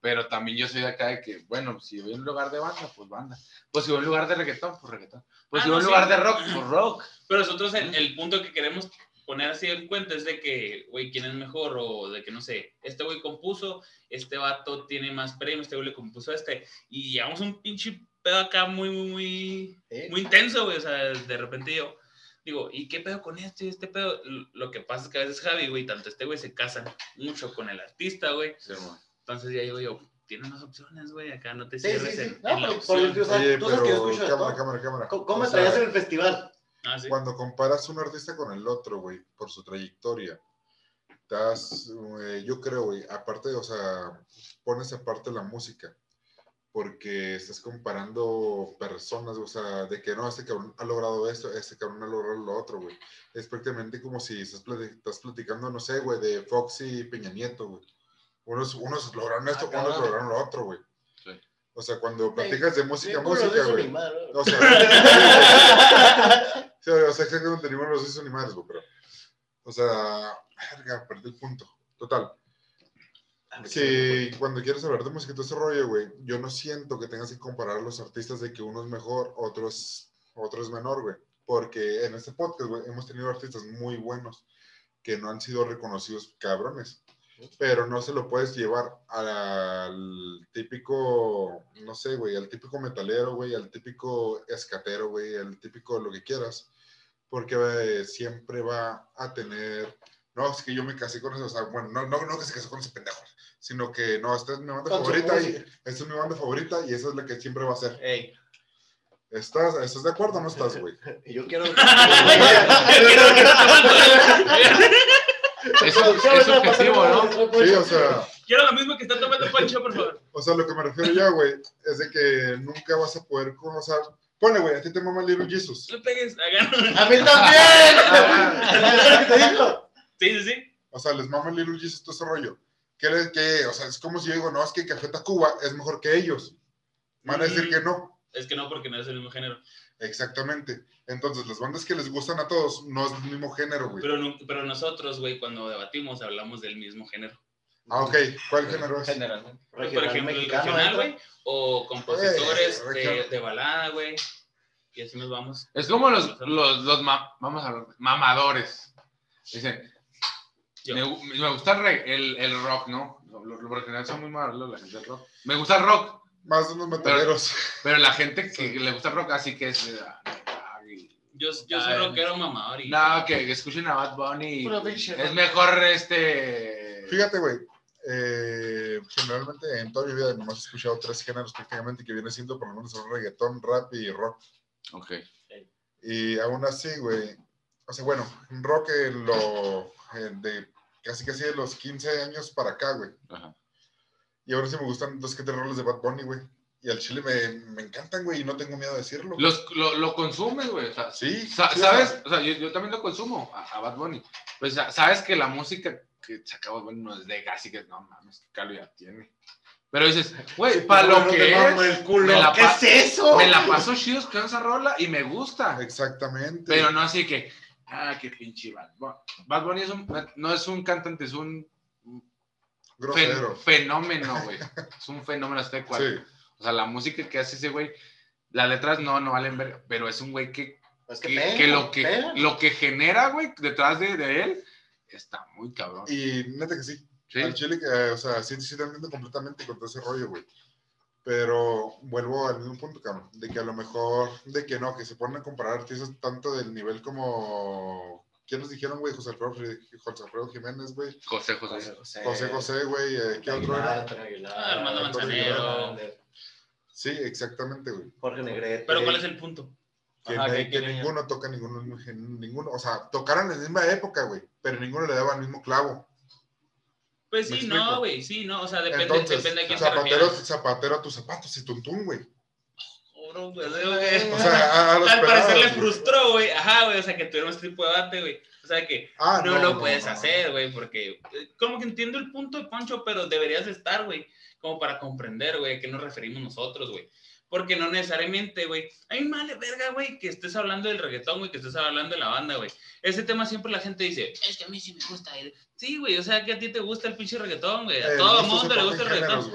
Pero también yo soy de acá de que, bueno, si voy a un lugar de banda, pues banda. Pues si voy a un lugar de reggaetón, pues reggaetón. Pues Ah, si voy a un no, lugar de rock, pues rock. Pero nosotros el, el punto que queremos poner así en cuenta es de que, güey, ¿quién es mejor? O de que, no sé, este güey compuso, este vato tiene más premios, este güey le compuso a este. Y llevamos un pinche pedo acá muy, muy, muy, Sí. muy intenso, güey. O sea, de repente yo digo, ¿y qué pedo con este y este pedo? Lo que pasa es que a veces Javi, güey, tanto este güey se casan mucho con el artista, güey. Entonces ya digo yo, tiene más opciones, güey. Acá no te Sí, sí, cierres sí. en, No, en la por- por- opción. o sea, Oye, tú sabes que yo pero escucho cámara, cámara, cámara. ¿Cómo, cómo O me traías en el festival? Ah, sí. Cuando comparas un artista con el otro, güey, por su trayectoria, das, eh, yo creo, güey, aparte, o sea, pones aparte la música, porque estás comparando personas, o sea, de que no, este cabrón ha logrado esto, este cabrón ha logrado lo otro, güey. Es prácticamente como si estás, plati- estás platicando, no sé, güey, de Fox y Peña Nieto, güey. Unos, unos lograron esto, Ah, unos lograron lo otro, güey. Sí. O sea, cuando platicas de Sí, música, no música, güey. O sea, sí, o sea, exactamente ninguno los hizo ni madres, güey, pero. O sea, verga, perdí el punto. Total. Si cuando quieres hablar de música y todo ese rollo, güey, yo no siento que tengas que comparar a los artistas de que uno es mejor, otro es, otro es menor, güey. Porque en este podcast, güey, hemos tenido artistas muy buenos que no han sido reconocidos cabrones. Pero no se lo puedes llevar al típico, no sé, güey, al típico metalero, güey, al típico escatero, güey, al típico lo que quieras. Porque eh, siempre va a tener, no, es que yo me casé con eso, o sea, bueno, no, no, no que se casó con ese pendejo, sino que no, esta es mi banda favorita y esta es mi banda favorita y esa es la que siempre va a ser. Ey, ¿Estás, ¿estás de acuerdo o no estás, güey? y yo quiero. Eso es subjetivo, ¿no? Sí, o sea, Quiero lo mismo que está tomando Pancho, por favor. o sea, lo que me refiero ya, güey, es de que nunca vas a poder, o sea, ponle, güey, a ti te mama Little Jesus. No le pegues, hagan. ¡A mí también! ¿Sabes qué te dijo? Sí, sí, sí. O sea, les mama Little Jesus todo ese rollo. ¿Qué, le- qué? o sea, es como si yo digo, no, es que Café Tacuba es mejor que ellos. Van a decir Mm. que no. Es que no, porque no es el mismo género. Exactamente. Entonces, las bandas que les gustan a todos no es el mismo género, güey. Pero, no- pero nosotros, güey, cuando debatimos, hablamos del mismo género. Ah, ok. ¿Cuál género es? Generalmente. Por Regional ejemplo, mexicano, regional, güey. O compositores Eh, de, balada, güey. Y así nos vamos. Es como los, los, los ma- vamos a hablar, mamadores. Dicen, me, gu- me gusta el, el, el rock, ¿no? Lo, lo, lo- por lo general son muy malos la gente del rock. Me gusta el rock, Más de unos metaleros. pero la gente que le gusta rock así que es... ay, Yo, yo soy rockero mamador y... No, que, que escuchen a Bad Bunny. Es mejor este... Fíjate, güey. eh, generalmente en toda mi vida nomás he escuchado tres géneros prácticamente que viene siendo por lo menos el reggaetón, rap y rock. Ok. Y aún así, güey. O sea, bueno, rock eh, lo eh, de casi casi de los 15 años para acá, güey. Ajá. Y ahora sí me gustan dos que tres roles de Bad Bunny, güey. Y al chile me, me encantan, güey, y no tengo miedo de decirlo. Los, lo, lo consumes, güey. o sea, Sí, sa- sí, ¿Sabes? O sea, yo, yo también lo consumo a, a Bad Bunny. Pues sa- sabes que la música que saca Bad Bunny no es de gas y que no mames, qué calo ya tiene. Pero dices, güey, para lo No que es, el culo. me la ¿Qué es eso? me la paso chido escuchando esa rola y me gusta. Exactamente. Pero no así que, ah, qué pinche Bad Bunny. Bad Bunny es un, no es un cantante, es un Grosero. fenómeno, güey. Es un fenómeno este cual. Sí. O sea, la música que hace ese güey, las letras no, no valen verga, pero es un güey que, Es que, que lo que lo que genera, güey, detrás de, de él, está muy cabrón. Y neta que sí. Sí. Al chile, que, o sea, sí, sí te entiendo completamente con todo ese rollo, güey. Pero vuelvo al mismo punto, cabrón, de que a lo mejor, de que no, que se ponen a comparar artistas tanto del nivel como, ¿quién nos dijeron, güey? José Alfredo, José Alfredo Jiménez, güey. José José. José José, güey, eh, ¿qué otro era? Ah, Armando Manzanero. Sí, exactamente, güey. Jorge Negrete. Pero ¿cuál es el punto? Que, Ajá, que- que- que que- ninguno toca ninguno, ninguno, o sea, tocaron en la misma época, güey, pero ninguno le daba el mismo clavo. Pues ¿Me sí, no, güey, sí, no, o sea, depende, Entonces, depende de quién se zapatero, refiere. zapatero a tus zapatos y tuntún, güey. Oro, güey, güey. O sea, a, a los Al parecer le frustró, güey. Ajá, güey, o sea, que tuvieron este tipo de debate, güey. O sea, que Ah, no, lo no, puedes no. hacer, güey, porque eh, como que entiendo el punto de Poncho, pero deberías de estar, güey, como para comprender, güey, a qué nos referimos nosotros, güey. Porque no necesariamente, güey. A mí me verga, güey, que estés hablando del reggaetón, güey, que estés hablando de la banda, güey. Ese tema siempre la gente dice, es que a mí sí me gusta. el-". Sí, güey, o sea, que a ti te gusta el pinche reggaetón, güey. A Eh, todo el mundo le gusta el reggaetón.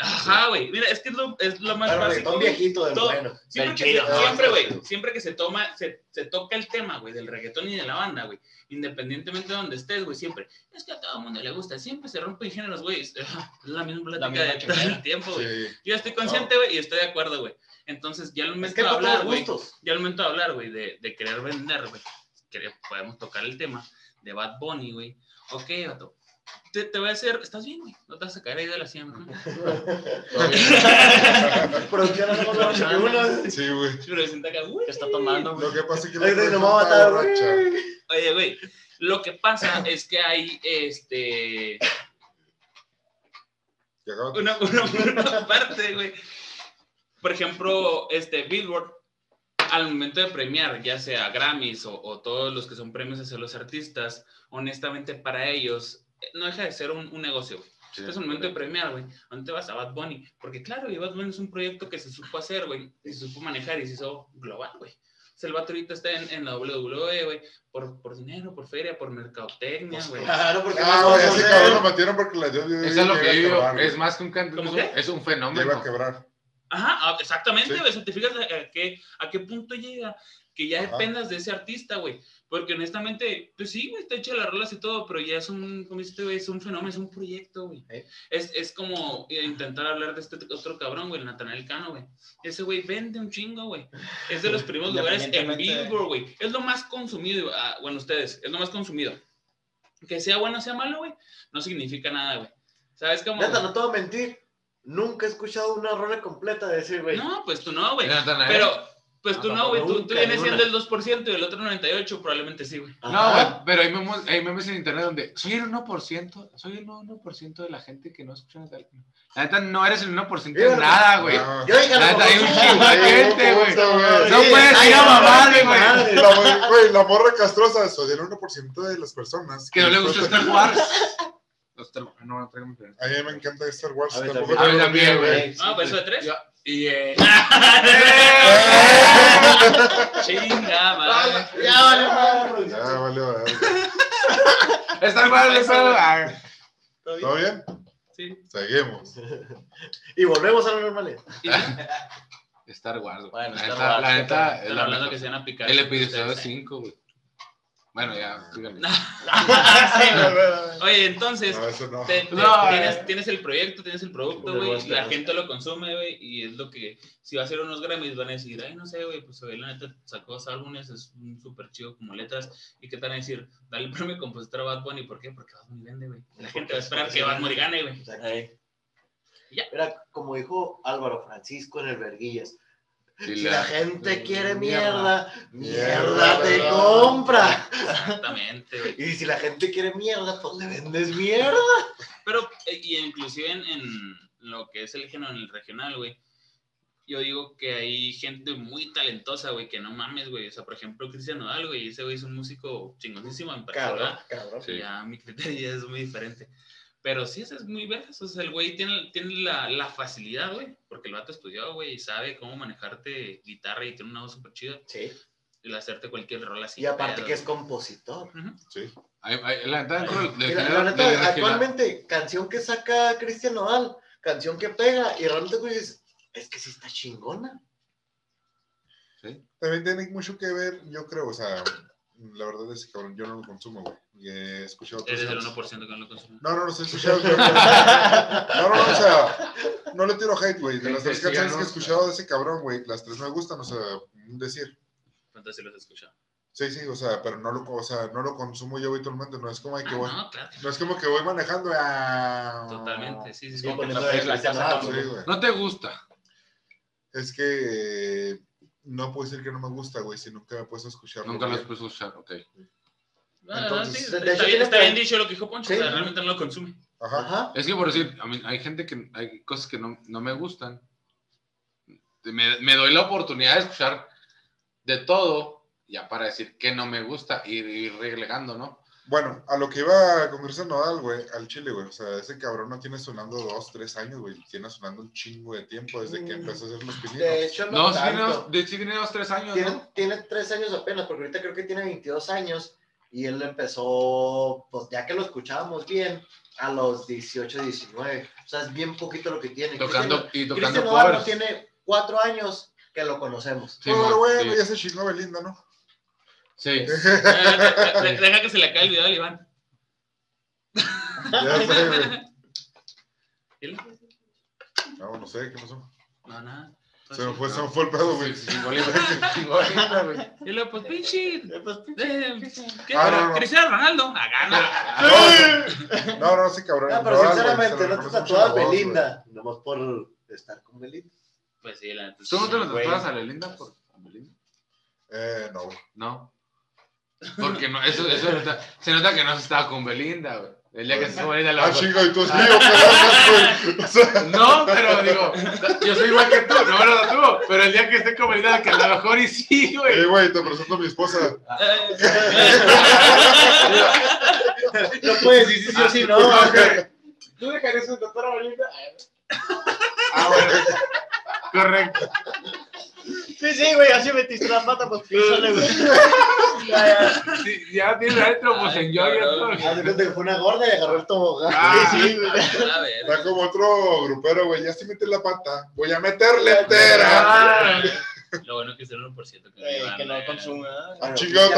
Ajá, güey. Mira, es que es lo, es lo más Pero básico. reggaetón viejito del Todo- bueno. Siempre, Del que chino. se, Ah, siempre, güey, siempre que se toma, se, se toca el tema, güey, del reggaetón y de la banda, güey, independientemente de donde estés, güey, siempre, es que a todo el mundo le gusta, siempre se rompen géneros, güey, es, es la misma plática misma de todo el tiempo, güey. Sí. Yo estoy consciente, güey, y estoy de acuerdo, güey. Entonces, ya al Es momento que de hablar, güey, ya al momento de hablar, güey, de, de querer vender, güey, podemos tocar el tema de Bad Bunny, güey. Ok, vato. Te, te voy a hacer, ¿estás bien, güey? No te vas a caer ahí de la silla, ¿no? Producción hacemos la noche que uno. Sí, güey. Pero sienta acá, güey. ¿Qué está tomando, güey? Lo que pasa es que Ay, no me va a matar, güey. Oye, güey, lo que pasa es que hay este una, una- una parte, güey. Por ejemplo, este Billboard, al momento de premiar, ya sea Grammys o, o todos los que son premios hacia los artistas, honestamente para ellos no deja de ser un, un negocio, güey. Sí. Este es el momento de premiar, güey. ¿Dónde te vas a Bad Bunny? Porque claro, y Bad Bunny es un proyecto que se supo hacer, güey, y se supo manejar y se hizo global, güey. O sea, el vato ahorita está en, en la WWE, güey, por, por dinero, por feria, por mercadotecnia, güey. Claro, porque Ah, más güey, ese cabrón lo metieron porque la dio. Eso es lo que yo digo, quebrar, es más que un cantante, ¿Cómo es un- un Ya iba a fenómeno. quebrar. Ajá, ah, exactamente, Sí. güey. Si te fijas a, a qué, a qué punto llega, que ya Ajá. dependas de ese artista, güey. Porque honestamente, pues sí, güey, está hecha las rolas y todo, pero ya es un, como dices, güey, es un fenómeno, es un proyecto, güey. Sí. Es, es como intentar hablar de este otro cabrón, güey, el Natanael Cano, güey. Ese güey vende un chingo, güey. Es de los primeros lugares en Billboard, güey. Es lo más consumido, ah, bueno, ustedes, es lo más consumido. Que sea bueno o sea malo, güey, no significa nada, güey. ¿Sabes cómo? Neta, no te voy a mentir. Nunca he escuchado una rola completa de ese, güey. No, pues tú no, güey. Pero, pues tú No, no, güey. Tú, tú vienes siendo el 2% y el otro 98% probablemente sí, güey. No, güey, pero hay memes, hay memes en internet donde soy el 1%, soy el 1% de la gente que no escucha Natanael. La neta, no eres el 1% de nada, güey. Yo dije, La neta, hay un chingo de gente, güey. No puedes ir a mamarle, güey. La, mo- güey, la morra castrosa, eso del 1% de las personas. Que no le gusta Star Wars. Star Wars, No, no traigo mi A mí me encanta Star Wars. A mí tampoco también. güey. Ah, pues eso de tres. Yo- Y eh, Chinga, madre. Ya, vale, madre, Ya, vale, Wars, Eso, pero, güey. ah, ¿Todo bien? Sí. Seguimos. Y volvemos a la normalidad. Star Wars. Bueno, la Star neta, Wars, la neta, es están la hablando mejor. que se van a picar. El episodio Ustedes, 5, güey. Bueno, ya, díganme. Oye, entonces, No, eso no. te- te- No, tienes, eh. tienes el proyecto, tienes el producto, güey, la gente lo consume, güey, y es lo que, si va a hacer unos Grammys, van a decir, ay, no sé, güey, pues güey, la neta sacó dos álbumes, es un súper chido como letras, y qué tal a decir, dale el premio compositor a Bad Bunny, ¿por qué? Porque Bad Bunny vende, güey. La gente va a esperar que Bad Bunny gane, güey. Era como dijo Álvaro Francisco en el Verguillas. Si Si la gente quiere mierda. mierda, mierda te compra. Exactamente, güey. Y si la gente quiere mierda, pues le vendes mierda. Pero, eh, y inclusive en, en lo que es el género, en el regional, güey, yo digo que hay gente muy talentosa, güey, que no mames, güey. O sea, por ejemplo, Cristian Nodal, güey, ese güey es un músico chingonísimo en Cabrón, persona. cabrón. Sí. Ya mi criterio ya es muy diferente. Pero sí, ese es muy vergas. O sea, el güey tiene, tiene la, la facilidad, güey, porque el vato estudió, güey, y sabe cómo manejarte guitarra y tiene una voz súper chida. Sí. Y hacerte cualquier rol así. Y aparte pedo. que es compositor. Ujú. Sí. Hay- hay- La neta, actualmente, canción que saca Cristian Nodal, canción que pega, y realmente tú dices, es que sí está chingona. Sí. También tiene mucho que ver, yo creo, o sea, la verdad es que cabrón, yo no lo consumo, güey. He escuchado Eres el canciones. 1% que no lo consume. No, no, los he escuchado. No, no, no, o sea, no le tiro hate, güey. De las tres canciones que he no. escuchado de ese cabrón, güey, las tres me gustan, o sea, decir. Entonces sí los he escuchado. Sí, sí, o sea, pero no lo, o sea, no lo consumo yo habitualmente, no es como que Ah, voy, no, claro. no es como que voy manejando a... Totalmente, sí, sí. Sí, sí. Como que la. No te gusta. Es que no puedo decir que no me gusta, güey, si nunca me he puesto a escucharlo. Nunca lo has puesto a escuchar, ok. Entonces, sí, está, hecho, bien, tiene está bien dicho lo que dijo Poncho, Sí. o sea, realmente no lo consume. Ajá. Ajá. Es que por decir, a mí, hay gente que, hay cosas que no, no me gustan. Me, me doy la oportunidad de escuchar de todo, ya para decir que no me gusta, ir relegando, ¿no? Bueno, a lo que iba con Cristian Nodal, güey, al Chile, güey. O sea, ese cabrón no tiene sonando dos, tres años, güey. Tiene sonando un chingo de tiempo desde que Mm. empezó a hacer los pininos. De hecho, no, No, sí tiene, tanto. dos, de, sí tiene dos, tres años, Tiene, ¿no? tiene tres años apenas, porque ahorita creo que tiene 22 años y él empezó, pues ya que lo escuchábamos bien, a los 18, 19. O sea, es bien poquito lo que tiene. Tocando, y Cristian, tocando Cristian Nodal no tiene cuatro años que lo conocemos. Sí, Pero bueno, sí. ya se chingó Belinda, ¿no? Sí. Eh, de- de- Deja que se le acabe el video al Iván. Ya sé, güey. No, no sé, ¿qué pasó? No, nada. Se me fue, se me fue el pedo, güey. Bolívar, güey. Y luego, pues, pinche. eh, ¿Qué? Ah, no, no. Cristiano Ronaldo. Ah, gana. No, no, sí, cabrón. No, pero sinceramente, no te tatuabas. Belinda, nomás por estar con Belinda. Pues sí, la neta. ¿Tú no te lo tatuabas a Belinda por a Belinda? Eh, no, güey. No. Porque no, eso, eso nota- se nota que no se estaba con Belinda, güey. El día que se Belinda, Ah, la chingo, y tú sí, o qué güey. O sea, No, pero digo, yo soy igual que tú, no me lo tatúo. Pero el día que esté con Belinda, que a lo mejor y sí, eh, güey. güey, te presento a mi esposa. No puedes decir sí, sí o sí, no. ¿Tú dejarías de tatuar a Belinda? Ah, bueno. Correcto. Sí, sí, güey, así metiste la pata, pues písale, güey. Ya, ya. Sí, ya tienes adentro, pues en yo y cabrón. Haz de cuenta que fue una gorda y agarró el tobogán. Ah, Sí, sí, güey. A ver. Está como otro grupero, güey. Ya si metes la pata, voy a meterle entera. Ah, Lo bueno que es el 1% que, que no eh, consume. Ah. Cristian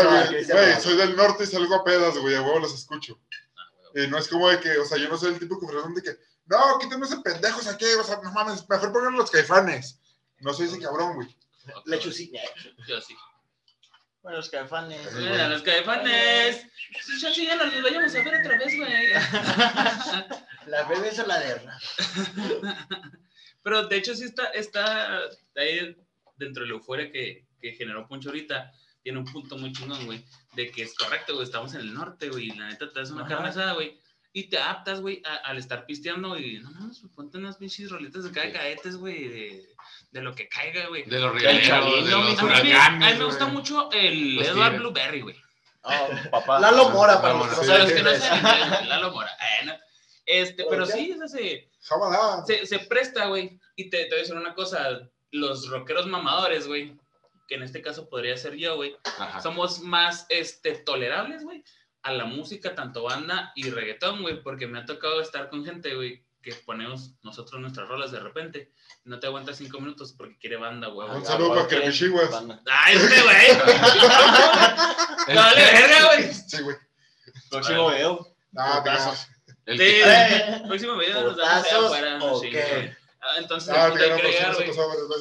Güey, soy del norte y salgo a pedas, güey. A huevo los escucho. ah. Y no es como de que, o sea, yo no soy el tipo que de que, no, quítenme ese pendejos aquí, o sea, no mames, mejor pongan los caifanes. No soy ese cabrón, güey. Lechucilla. Yo sí. Bueno, los caifanes. Sí, Mira, los caifanes. Ya, sí, ya nos los vayamos a ver otra vez, güey. La bebé es la de Pero de hecho sí está, está ahí dentro de la euforia que, que generó Poncho ahorita, tiene un punto muy chingón, güey, de que es correcto, güey, estamos en el norte, güey, y la neta te das una Ajá. carne asada, güey, y te adaptas, güey, al estar pisteando y no mames, pues, ponte unas pinches rolitas de cada cadetes, güey, de, de lo que caiga, güey. De los El rieleros, de los A mí, me- huracanes. a mí me gusta mucho el Los Edward tigres. Blueberry, güey. Oh, papá. Lalo Mora, para los que no O sea, saben los que no saben, Lalo Mora. eh, no. Este, pero sí, eso se, se, se presta, güey. Y te, te voy a decir una cosa, los rockeros mamadores, güey, que en este caso podría ser yo, güey, Ajá. somos más este, tolerables, güey, a la música, tanto banda y reggaetón, güey, porque me ha tocado estar con gente, güey, que ponemos nosotros nuestras rolas de repente, no te aguanta cinco minutos porque quiere banda, güey. Un saludo para Crepichiguas. ¡Ay, este güey! El, ¡No vale verga, güey! Sí, güey. Próximo video. No, te Putazos. el próximo video nos damos allá ¿Putazos afuera. Ah, Entonces, Ah, te ha güey.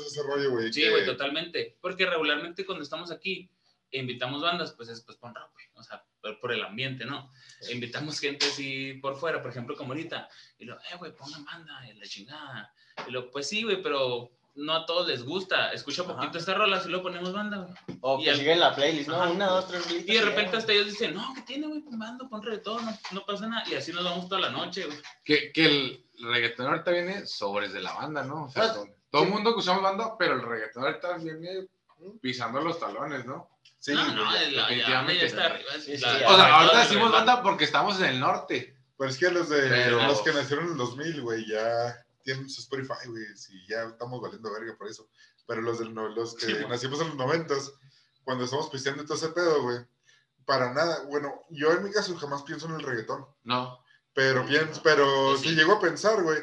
ese rollo, güey. Sí, que- güey, totalmente. Porque regularmente cuando estamos aquí e invitamos bandas, pues es pues pon rock, güey. O sea, por, el ambiente, ¿no? E invitamos gente así por fuera, por ejemplo, como ahorita. Y luego, eh, güey, pongan banda, y la chingada. Y luego, pues sí, güey, pero no a todos les gusta. Escucha Ajá. poquito esta rola, si luego ponemos banda, güey. O Y que el- siguen la playlist, ¿no? Ajá. Una, dos, tres listas. Y de repente hasta ellos dicen, no, ¿qué tiene, güey? Pon banda, pon reggaetón, no, no pasa nada. Y así nos vamos toda la noche, güey. que, que el reggaetón ahorita viene sobres de la banda, ¿no? O sea, Ah, todo, todo el mundo que usamos banda, pero el reggaetón ahorita viene pisando los talones, ¿no? Sí, no, no, ya. la, definitivamente. ya está arriba. Sí, sí, La-. O sea, ahorita decimos banda porque estamos en el norte. Pero es que los, de, Pero- los que nacieron en el 2000, güey, ya tienen su Spotify, güey. Sí, ya estamos valiendo verga por eso. Pero los, del, no- los que nacimos en los 90, cuando estamos pisteando y todo ese pedo, güey, para nada. Bueno, yo en mi caso jamás pienso en el reggaetón. No. Pero pienso, pero si llego a pensar, güey,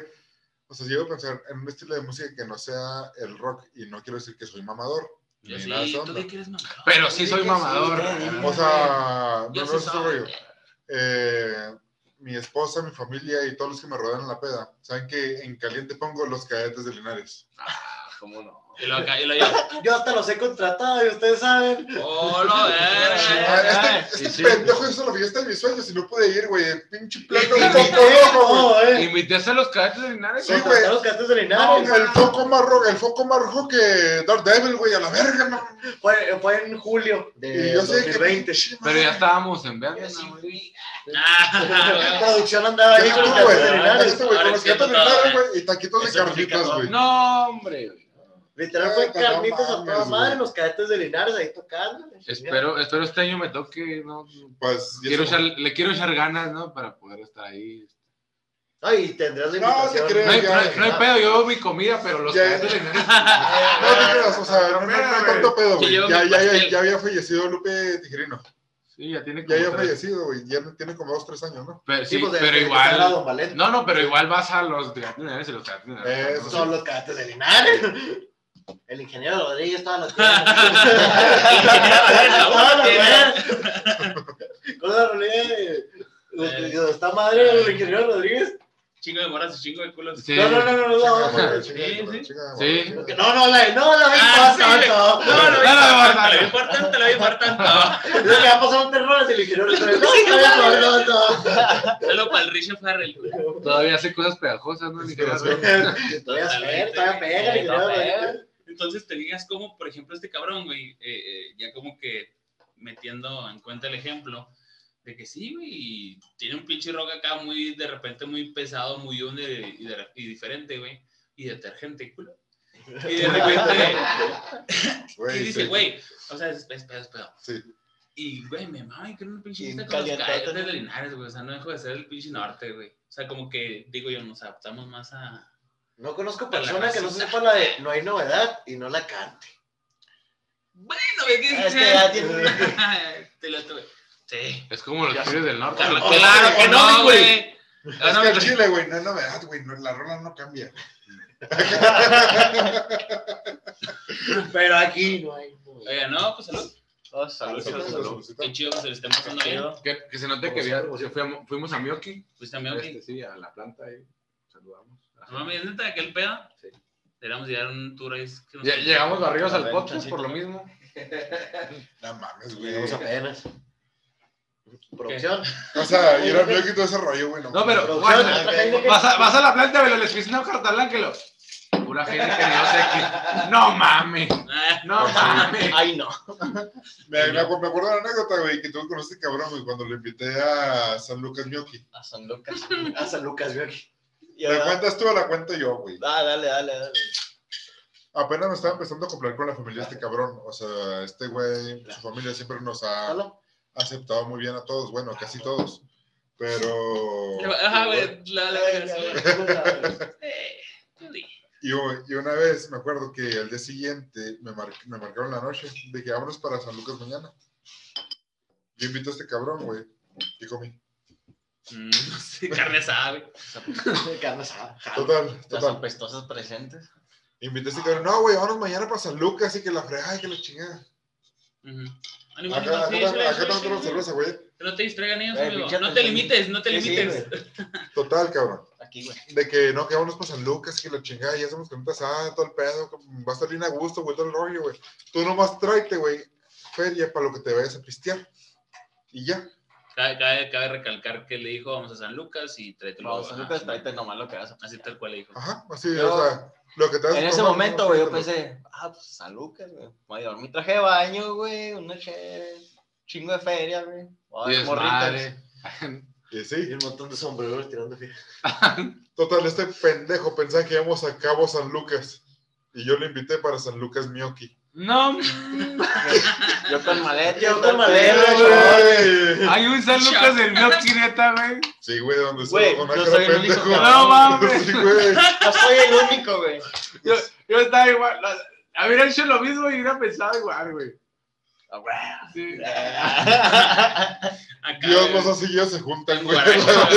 o sea, si llego a pensar en un estilo de música que no sea el rock, y no quiero decir que soy mamador, Pero sí soy mamador. O sea, no, no es rollo. Eh, mi esposa, mi familia y todos los que me rodean en la peda, saben que en caliente pongo los cadetes de Linares. Ah, cómo no. Y lo acá, y lo yo. Yo hasta los he contratado y ustedes saben. ¡Oh, lo Ah, verga! este sí, este sí. pendejo hizo la fiesta de mis sueños y no pude ir, güey. El pinche plano Y un me foco rojo, güey. eh. ¿Invitaste a los cadetes de Linares? Sí, güey. los cadetes de No, Linares. el foco más rojo, el foco más rojo que Daredevil, güey, a la verga, no. Fue, fue en julio Y de yo sé que 2020. pinche Pero ya estábamos en verga, Yo sí ¿no, güey? La Ah, producción andaba ahí con los cadetes de güey. Linares. Güey, Ahora con los entiendo cadetes de todo, Linares, güey, y taquitos de Eso explica carnitas, güey. No, hombre. güey. Literal fue Neta, no carnitas a toda madre, los cadetes de Linares ahí tocando. Espero, espero este año me toque, ¿no? Pues, Quiero le quiero echar ganas, ¿no? Para poder estar ahí. Ay, tendrás la No, te creo, No hay, ya, no hay- no hay ya. pedo, yo mi comida, pero los Ya. cadetes de Linares. No te creas, o sea, no, no, no hay tanto pedo, güey. Ya, ya, ya, ya había fallecido Lupe Tijerino. Sí, ya tiene Ya como había tres. fallecido, güey. Ya tiene como dos, tres años, ¿no? Pero, Sí, sí, pues, pero de igual. No, no, pero igual vas a los cadetes de Linares y los de Linares. Eso ¿no? Son los cadetes de Linares. El ingeniero Rodríguez todas las la de esta madre, el ingeniero Rodríguez. Chingo de moras y chingo de culos. Sí. No, no, no, no, no. No, sí. No, no, la, no, la Ah, sí, no, no, No, lo No, vi no, no, importante, no. lo importante, lo importante. Es que ha pasado un terror el ingeniero Rodríguez. No, no, no, no. Solo para el Richard Farrell. Todavía hace cosas pegajosas, ¿no? Todavía pega, todavía pega, el ingeniero Rodríguez. Entonces te digas como, por ejemplo, este cabrón, güey, eh, eh, ya como que metiendo en cuenta el ejemplo de que sí, güey, tiene un pinche rock acá muy, de repente muy pesado, muy uno y, y diferente, güey, y detergente, culo. Y de repente, Güey, y dice, güey, o sea, es, pedo, es pedo. Sí. Y, güey, me mama, que una pinche Y lista con los ¿no? de Linares, güey, o sea, no dejo de ser el pinche norte, güey. O sea, como que, digo yo, nos adaptamos más a... No conozco A persona que no sepa la de no hay novedad y no la cante. Bueno, ¿qué Es que ya tiene- Te lo tuve. Sí. Es como los tigres del norte. Claro, o sea, claro que no, güey. Ah, Es que el pero- chile, güey, no es novedad, güey. no- la rola no cambia. Pero aquí no hay novedad. Oiga, no, pues salud. Oh, salud, Salud, salud. Qué chido que se le esté pasando bien. Que, que se note que fuimos, fuimos a Mioki. Pues también, ok. Este, sí, a la planta ahí. Saludamos. No mames, neta, aquel pedo. Sí. Deberíamos llegar a un tour ahí. que nos- Ya- llegamos barridos A al podcast por lo mismo. No mames, güey. Llegamos apenas. Producción. O sea, ir al blog y todo ese rollo, güey. No, pero Producción. bueno, vas, a, vas a la planta, pero les piscina cartalán que lo. Pura gente que no sé qué. No mames. Ah, No mames. Ay, no. Me, me, acu- me acuerdo de la anécdota, güey, que tú con este cabrón, güey, cuando lo invité a San Lucas Mioki. A San Lucas. A San Lucas, veo aquí. Y ¿La cuentas tú o la cuento yo, güey? Ah, dale, dale, dale. Apenas me estaba empezando a acoplar con la familia de este cabrón. O sea, este güey, su familia siempre nos ha aceptado muy bien a todos, bueno, casi todos. Pero. Ajá, güey. La, la, la, sí. Y, y una vez me acuerdo que al día siguiente me, mar- me marcaron la noche. Dije, vámonos para San Lucas mañana. Yo invito a este cabrón, güey. ¿Qué comí? Mm, no sé, carne asada, güey. Carne asada. Total, Las total. apestosas presentes. Invité a ese cabrón, no, güey, vámonos mañana para San Lucas y que la fregada y que la chingada. Acá, acá, sí, acá, están sí, las sí. cerveza, güey. Que no te distraigan ellos, Eh, amigo. No te limites, no te limites. Total, cabrón. Aquí, güey. De que no, que vámonos para San Lucas, que la chingada, ya hacemos con asada, todo el pedo, va a estar bien a gusto, güey, todo el rollo, güey. Tú nomás tráete, güey, feria para lo que te vayas a pistear. Y ya. Cabe, cabe- cabe recalcar que le dijo, vamos a San Lucas y tráetelo. Vamos, ajá, Lucas, sí. tráete nomás lo que hagas. Así tal cual le dijo. Ajá, así, Yo- o sea, lo que te vas a En ese momento, güey, yo pensé, ah, pues San Lucas, güey. Voy a llevar mi traje de baño, güey, una chévere, chingo de feria, güey. Voy Y a morritas. desmadre. Y Y sí, un montón de sombreros tirando fiel. total, este pendejo pensaba que íbamos a Cabo San Lucas. Y yo le invité para San Lucas Mioki. No, Yo con maleta. Yo con maleta, güey. Hay un San Lucas del Mioki, neta, güey. Sí, güey, donde se yo cara soy el único. No mames. Sí, güey. Yo soy el único, güey. Yo, yo estaba igual. la- Hubiera hecho lo mismo y hubiera pensado igual, güey. Ah, güey. Sí. Acá, Dios los así ya se juntan, güey. Estaba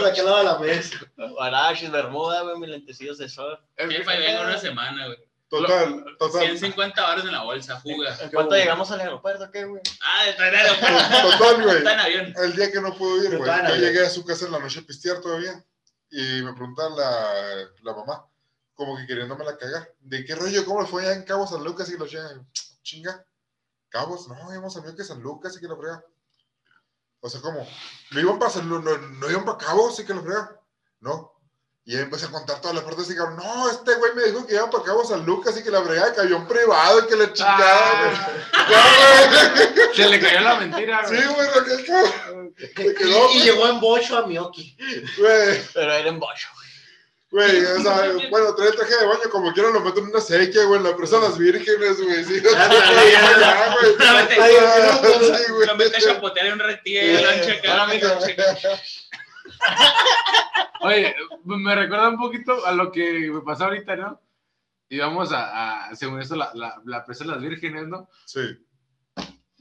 de aquel lado de la mesa. Guaraches, bermuda, güey, mis lentecillos de sol. Jefa, y vengo una semana, güey. Total, total. 150 horas en la bolsa, fuga. ¿En cuánto llegamos al aeropuerto, qué, güey? Ah, está en aeropuerto. Total, güey. Está en avión. El día que no pudo ir, güey. Yo llegué a su casa en la noche a pistear todavía. Y me preguntaba la, la mamá, como que queriéndome la cagar. ¿De qué rollo? ¿Cómo le fue allá en Cabo San Lucas? Y lo chinga. Chinga. Cabos, no, íbamos a que San Lucas y que la frega. O sea, como, no iban para San Lu- no, no iban para Cabos y que la frega. No. Y ahí empecé a contar todas las partes y cabrón, no, este güey me dijo que iban para Cabo San Lucas y que la frega que avión privado y que la chingada, güey. Ah, güey. se le cayó la mentira, Sí, güey. güey, Raquel, cabrón. Se quedó, Y, y llegó en bocho a Miyoki. güey. Pero era en bocho, güey. Güey, o sea, bueno, trae el traje de baño como quieran, lo meten en una sequía, güey, la presa a las vírgenes, güey, sí. Güey. Güey. Lo mete a chapotear en un retiro amigo, Oye, me recuerda un poquito a lo que me pasó ahorita, ¿no? Íbamos a, a según eso, la, la, la presa de las vírgenes, ¿no? Sí.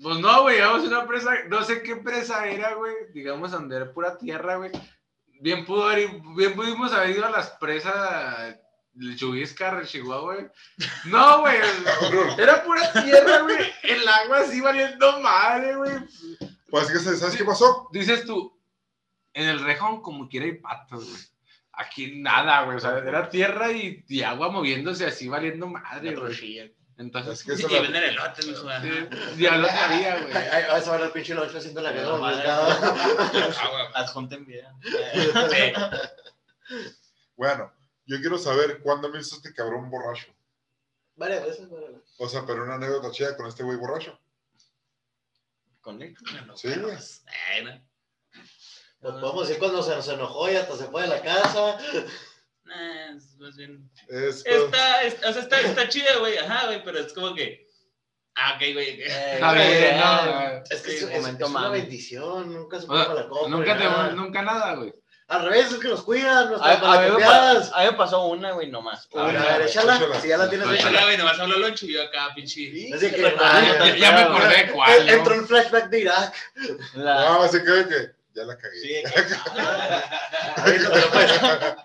Pues no, güey, íbamos a una presa, no sé qué presa era, güey, digamos, donde era pura tierra, güey. Bien pudo haber, bien pudimos haber ido a las presas de Chubisca, Chihuahua, güey. No, güey, era pura tierra, güey. El agua así valiendo madre, güey. Pues que ¿sabes qué pasó? Dices tú, en el rejón como quiera hay patos, güey. Aquí nada, güey. O sea, era tierra y, y agua moviéndose así valiendo madre, güey. Entonces, Es que Y eso la- venden elotes, ajá. sí, ya lo sabía, güey. Ay, Vas a ver al pinche loncho haciendo la No, guerra. madre. Ah, güey. Adjunten. Sí. Bueno, yo quiero saber cuándo me hizo este cabrón borracho. Varias veces, varias veces. O sea, pero una anécdota chida con este güey borracho. Con él. Sí, güey. Ay, no. Podemos decir cuando se nos enojó y hasta se fue de la casa. Nah, es más bien. Es, Está, es- o sea, está, está chida, güey. Ajá, güey, pero es como que. Ah, ok, güey. Está bien, no, güey. Es que Sí, es, momento es una bendición. Nunca se O sea, la copa. nunca, te, nada. nunca nada, güey. Al revés, es que nos cuidan, A, nuestras a mí me pa- malacopiadas. a mí me pasó una, güey, nomás. A ver, a ver, güey. échala. Si ya la tienes Échala. güey, nomás hablo loncho y yo acá, pinche. Así que, Ah, ay, ya- Ya, ya me acordé cuál, ¿no? Entró un flashback de Irak. La- No, así que, que ya la cagué. sí, pues,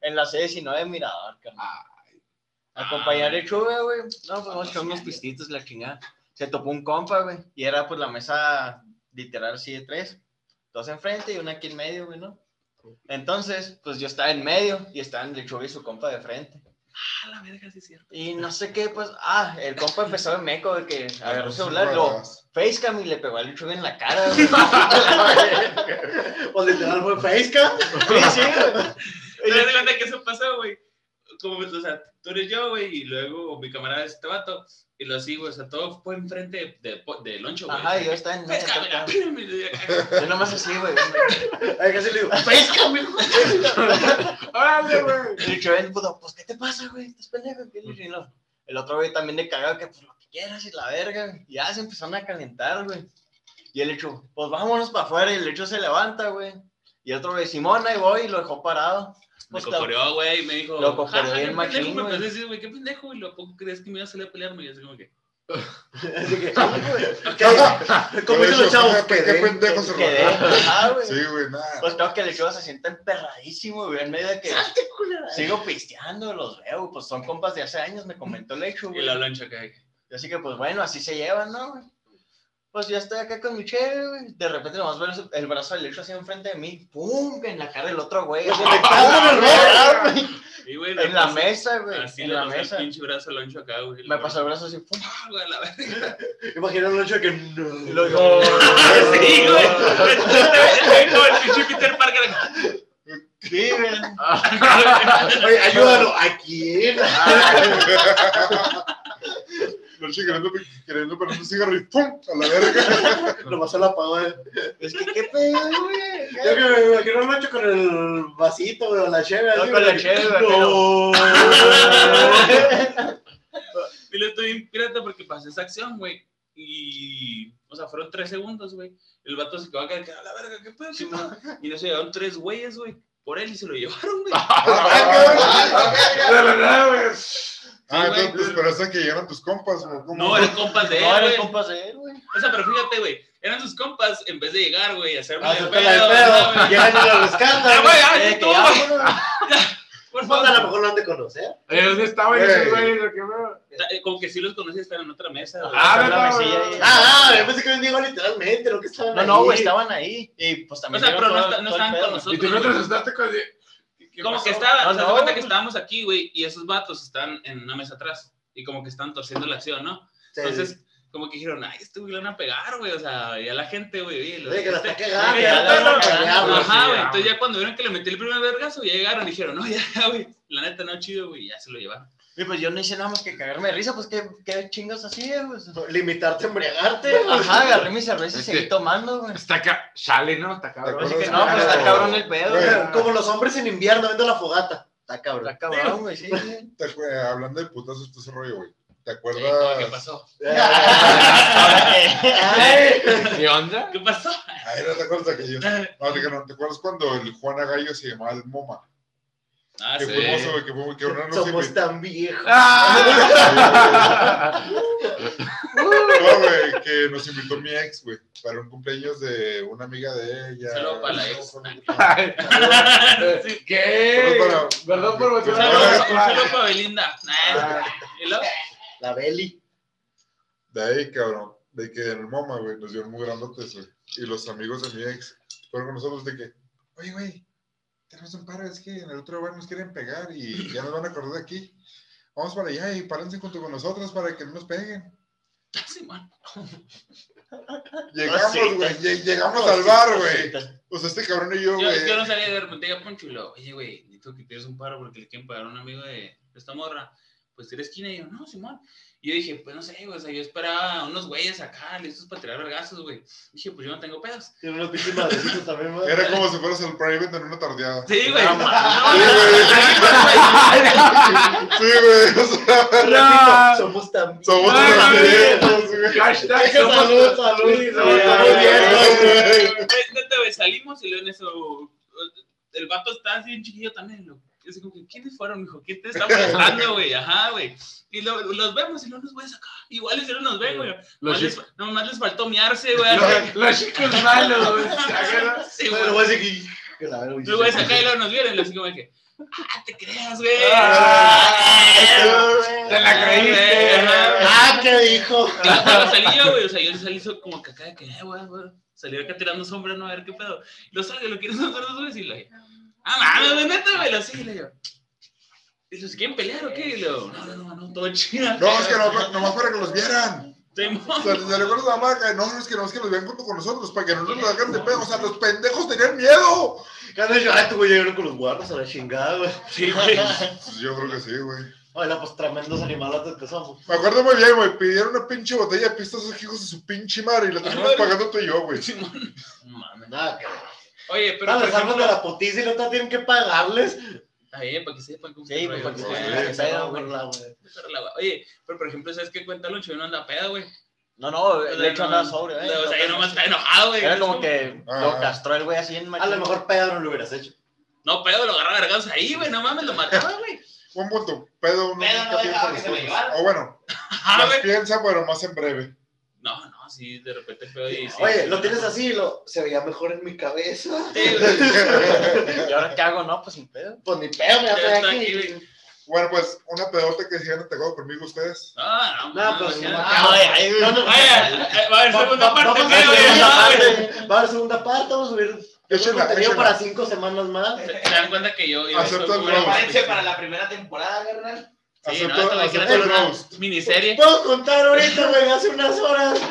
en la C19 de Mirador, carnal. Acompañar el chuve, güey. No, pues vamos a echar unos pistitos, la chingada. Se topó un compa, güey. Y era pues la mesa literal así de tres. Dos enfrente y una aquí en medio, güey, ¿no? Entonces, pues yo estaba en medio y estaban el chuve y su compa de frente. Ah, la verga, sí es cierto. Y no sé qué, pues, ah, el compa empezó de meco de que agarró el Sí, celular, lo raras. facecam y le pegó al chuve en la cara, pues literal fue Facecam. Sí, sí, güey. ¿Te das cuenta que eso pasó, güey? Como, o sea, tú eres yo, güey, y luego mi camarada es este vato, y lo sigo, o sea, todo fue enfrente de, de, de Loncho, güey. Ajá, y yo estaba en medio. Pesca, acá. mira. Yo nomás así, güey. Ay, casi le digo, Facecam, hijo. ¡Órale, güey! Y el puto, pues, ¿qué te pasa, güey? ¿Estás pendejo? ¿Qué le? No. El otro güey también de cagado que, pues, lo que quieras y la verga. Y ya se empezaron a calentar, güey. Y el hecho, pues, vámonos para afuera. Y el hecho se levanta, güey. Y el otro güey, Simón, ahí voy, y lo dejó parado. Me Pues, cocoreó, güey, y me dijo. Lo cocoreó "Ja, bien qué machín, pendejo", Me güey. empezó a decir, güey, qué pendejo, y lo poco crees que me iba a salir a pelearme. Y así como que. Así que, Pero como dicen eso, los chavos, qué- qué pendejo se Quedé, ajá, güey. Sí, güey, nada. Pues creo que el lechuga se siente emperradísimo, güey, en medio de que Salte, culera. sigo pisteando, los veo, güey, pues son compas de hace años, me comentó el hecho, Y güey. la loncha que Y así que, pues bueno, así se llevan, ¿no? Pues ya estoy acá con mi cheve, güey. De repente nomás veo el- el brazo del hecho así enfrente de mí. ¡Pum! En la cara del otro güey. En el güey. En la mesa, güey. Así En le la el mesa. pinche brazo al loncho acá, güey. Me pasó el brazo así, ¡pum! Ah, güey, la verga. Imagina un hecho que Y no. lo digo, Sí, güey. Como el pinche Peter Parker. acá. Sí, güey. Oye, ayúdalo. ¿A quién? Noche queriendo, queriendo poner un cigarro y ¡pum! A la verga. Nomás se lo apagó. eh. Es que, ¿qué pedo, güey? Yo que me imagino con el vasito, güey, o la cheve. No, con la cheve, güey, No. Y lo estoy bien pirata porque pasé esa acción, güey. Y, o sea, fueron tres segundos, güey. El vato se quedó acá, a la verga, ¿qué pedo? qué pedo?" Y no se llevaron tres güeyes, güey, por él y se lo llevaron, güey. De verdad, güey. Ah, güey. entonces, pero hasta que llegaron tus compas, güey. ¿cómo? No, eran compas de él, No, eres güey. compas de él, güey. O sea, pero fíjate, güey, eran sus compas, en vez de llegar, güey, a hacerme la de pedo, pedo. ¿no, güey? Llegan y lo Ah, rescatan. güey, ah, Eh, tú, güey, por Pues a lo favor. mejor lo han de conocer. Eh, ¿Dónde Güey. esos güeyes? ¿Qué pedo? Eh, Como que sí los conocí, están en otra mesa, güey. Ah, Está en la no, mesilla no. Ah, ah, yo pensé que habían llegado literalmente, lo que estaban No, ahí. no, güey, estaban ahí. Y pues O también. sea, vieron pero no, no el estaban con nosotros. Y tú no te güey. asustaste con... ¿Qué- qué Como pasó? que estaban, No, o sea, no, güey. que estábamos aquí, güey, y esos vatos están en una mesa atrás. Y como que están torciendo la acción, ¿no? Sí. Entonces, como que dijeron, ay, este güey le van a pegar, güey. O sea, ya la gente, güey. oye, los- Oye, que la está este- cagando, ¿no? Ajá, güey. Entonces, ya cuando vieron que le metí el primer vergazo, ya llegaron, dijeron, no, ya, güey. La neta, no, chido, güey. Ya se lo llevaron. Y pues yo no hice nada más que cagarme de risa, pues qué, qué chingas hacía, güey. Limitarte a embriagarte. Ajá, agarré mi cerveza y seguí tomando, güey. Está acá, chale, ¿no? Está cabrón. ¿Te Así que no, pues está cabrón el pedo, Güey. Como los hombres en invierno viendo la fogata. Está cabrón. Está cabrón, güey, sí. Te hablando de putazos, todo ese rollo, güey. ¿Te Eh, ¿cómo acuerdas? ¿Qué pasó? ¿Qué onda? ¿Qué pasó? Ay, no te acuerdas de aquello. No, no, ¿te acuerdas cuando el Juan Agallo se llamaba el MoMA? Ah, que sí. fuimos, güey, que fuimos, que nos Somos tan viejos. ¡Ah! No, güey, que nos invitó mi ex, güey, para un cumpleaños de una amiga de ella. Saludo para la ex. ¿Qué? Para- Perdón por Un saludo, para Belinda. La Beli. De ahí, cabrón, de que en el MoMA, güey, nos dieron muy grandotes, güey. Y los amigos de mi ex fueron con nosotros de que, oye, güey, tenemos un paro, es que en el otro bar nos quieren pegar y ya nos van a acordar de aquí. Vamos para allá y párense junto con nosotros para que no nos peguen. Sí, man. Llegamos, sí. güey, lle- llegamos al bar, güey. O sea, este cabrón y yo, Yo, es que yo güey. no sabía de repente ya Poncho y lo, oye, güey, necesito que tires un paro porque le quieren pagar a un amigo de esta morra. Pues tira esquina y yo, no, Simón. Y yo dije, pues no sé, güey, o sea, yo esperaba unos güeyes acá, listos para tirar vergazos, güey. Dije, pues yo no tengo pedos. Tiene unos pinches madrecitos también, güey. Era como si fueras al private en una tardeada. Sí, güey. No, No, Sí, güey. Sí, güey. No. Somos tan somos viejos, güey. Hashtag Salud, salud. Salimos y luego en eso, el vato está así bien chiquillo también, loco. Y así como que, ¿quiénes fueron, mijo? ¿Quién te está molestando, güey? Ajá, güey. Y lo- los vemos y no nos ves acá. Igual si no nos ven, güey. Los Nomás les, chicos, nomás les faltó miarse, güey. los, los chicos malos, güey. Sí, güey. que- la güey. Luego güeyes acá y luego nos vieron y así como que, ah, te creas, güey. Ah, Te la creíste. Ah, ¿qué dijo? Claro, cuando salí yo, güey, o sea, yo salí como que acá de que, eh, güey, güey. Salí acá tirando sombra, no, a ver qué pedo. Lo salgo, lo quiero hacer dos veces y le ah, mames, güey, neta, güey, lo sigue, y le digo, ¿y los quieren pelear o qué? Y le digo, no, no, no, no, todo chido. No, es que no, nomás para que los vieran. Simón. O sea, se le acuerda a la marca. No, no, es que no, es que los vean junto con nosotros para que no nos hagan de pedo. O sea, los pendejos tenían miedo. Cuando yo, ay, tú güey llegaron con los guarros a la chingada, güey. Sí, güey. Pues yo creo que sí, güey. Oye, pues tremendos animalotes que somos. Me acuerdo muy bien, güey. Pidieron una pinche botella de pistas a esos hijos de su pinche madre y la terminamos pagando tú y yo, güey. No mames. Nada, que Oye, pero Ah, les salvan de ejemplo, la putiza y no te tienen que pagarles. ahí, para que sepan cómo Sí, está pues, para que Pues, sepan pedo, Oye, pero por ejemplo, ¿sabes qué cuenta Lucho? No anda peda, güey. No, no, de hecho andaba sobre, ¿eh? O sea, yo nomás está enojado, güey. Era como que Ah. lo castró el güey así en A lo mejor Pedro no lo hubieras hecho. No, pedo, lo agarraba a vergados ahí, güey. No mames, lo mataba, güey. Un punto. Pedo uno Pedo no piensa las cosas. O bueno, Ah, las güey. piensa, pero más en breve. No, no, sí, de repente y sí. Oye, lo tienes así, lo, se veía mejor en mi cabeza. Sí. ¿Y ahora qué hago? No, pues sin pedo. Pues ni pedo, me Ya estoy está aquí. aquí. Bueno, pues, una pedota que sigan atacado conmigo ustedes. Ah, no, No, no, pues, no, Ah, No, va a haber segunda parte, a. Va a haber segunda parte, vamos a subir Échenla, contenido para cinco semanas más. Se dan cuenta que yo. Acepto el. Prepárense para la primera temporada, carnal. Sí, no, esto hacer una miniserie. Puedo contar ahorita, güey, hace unas horas.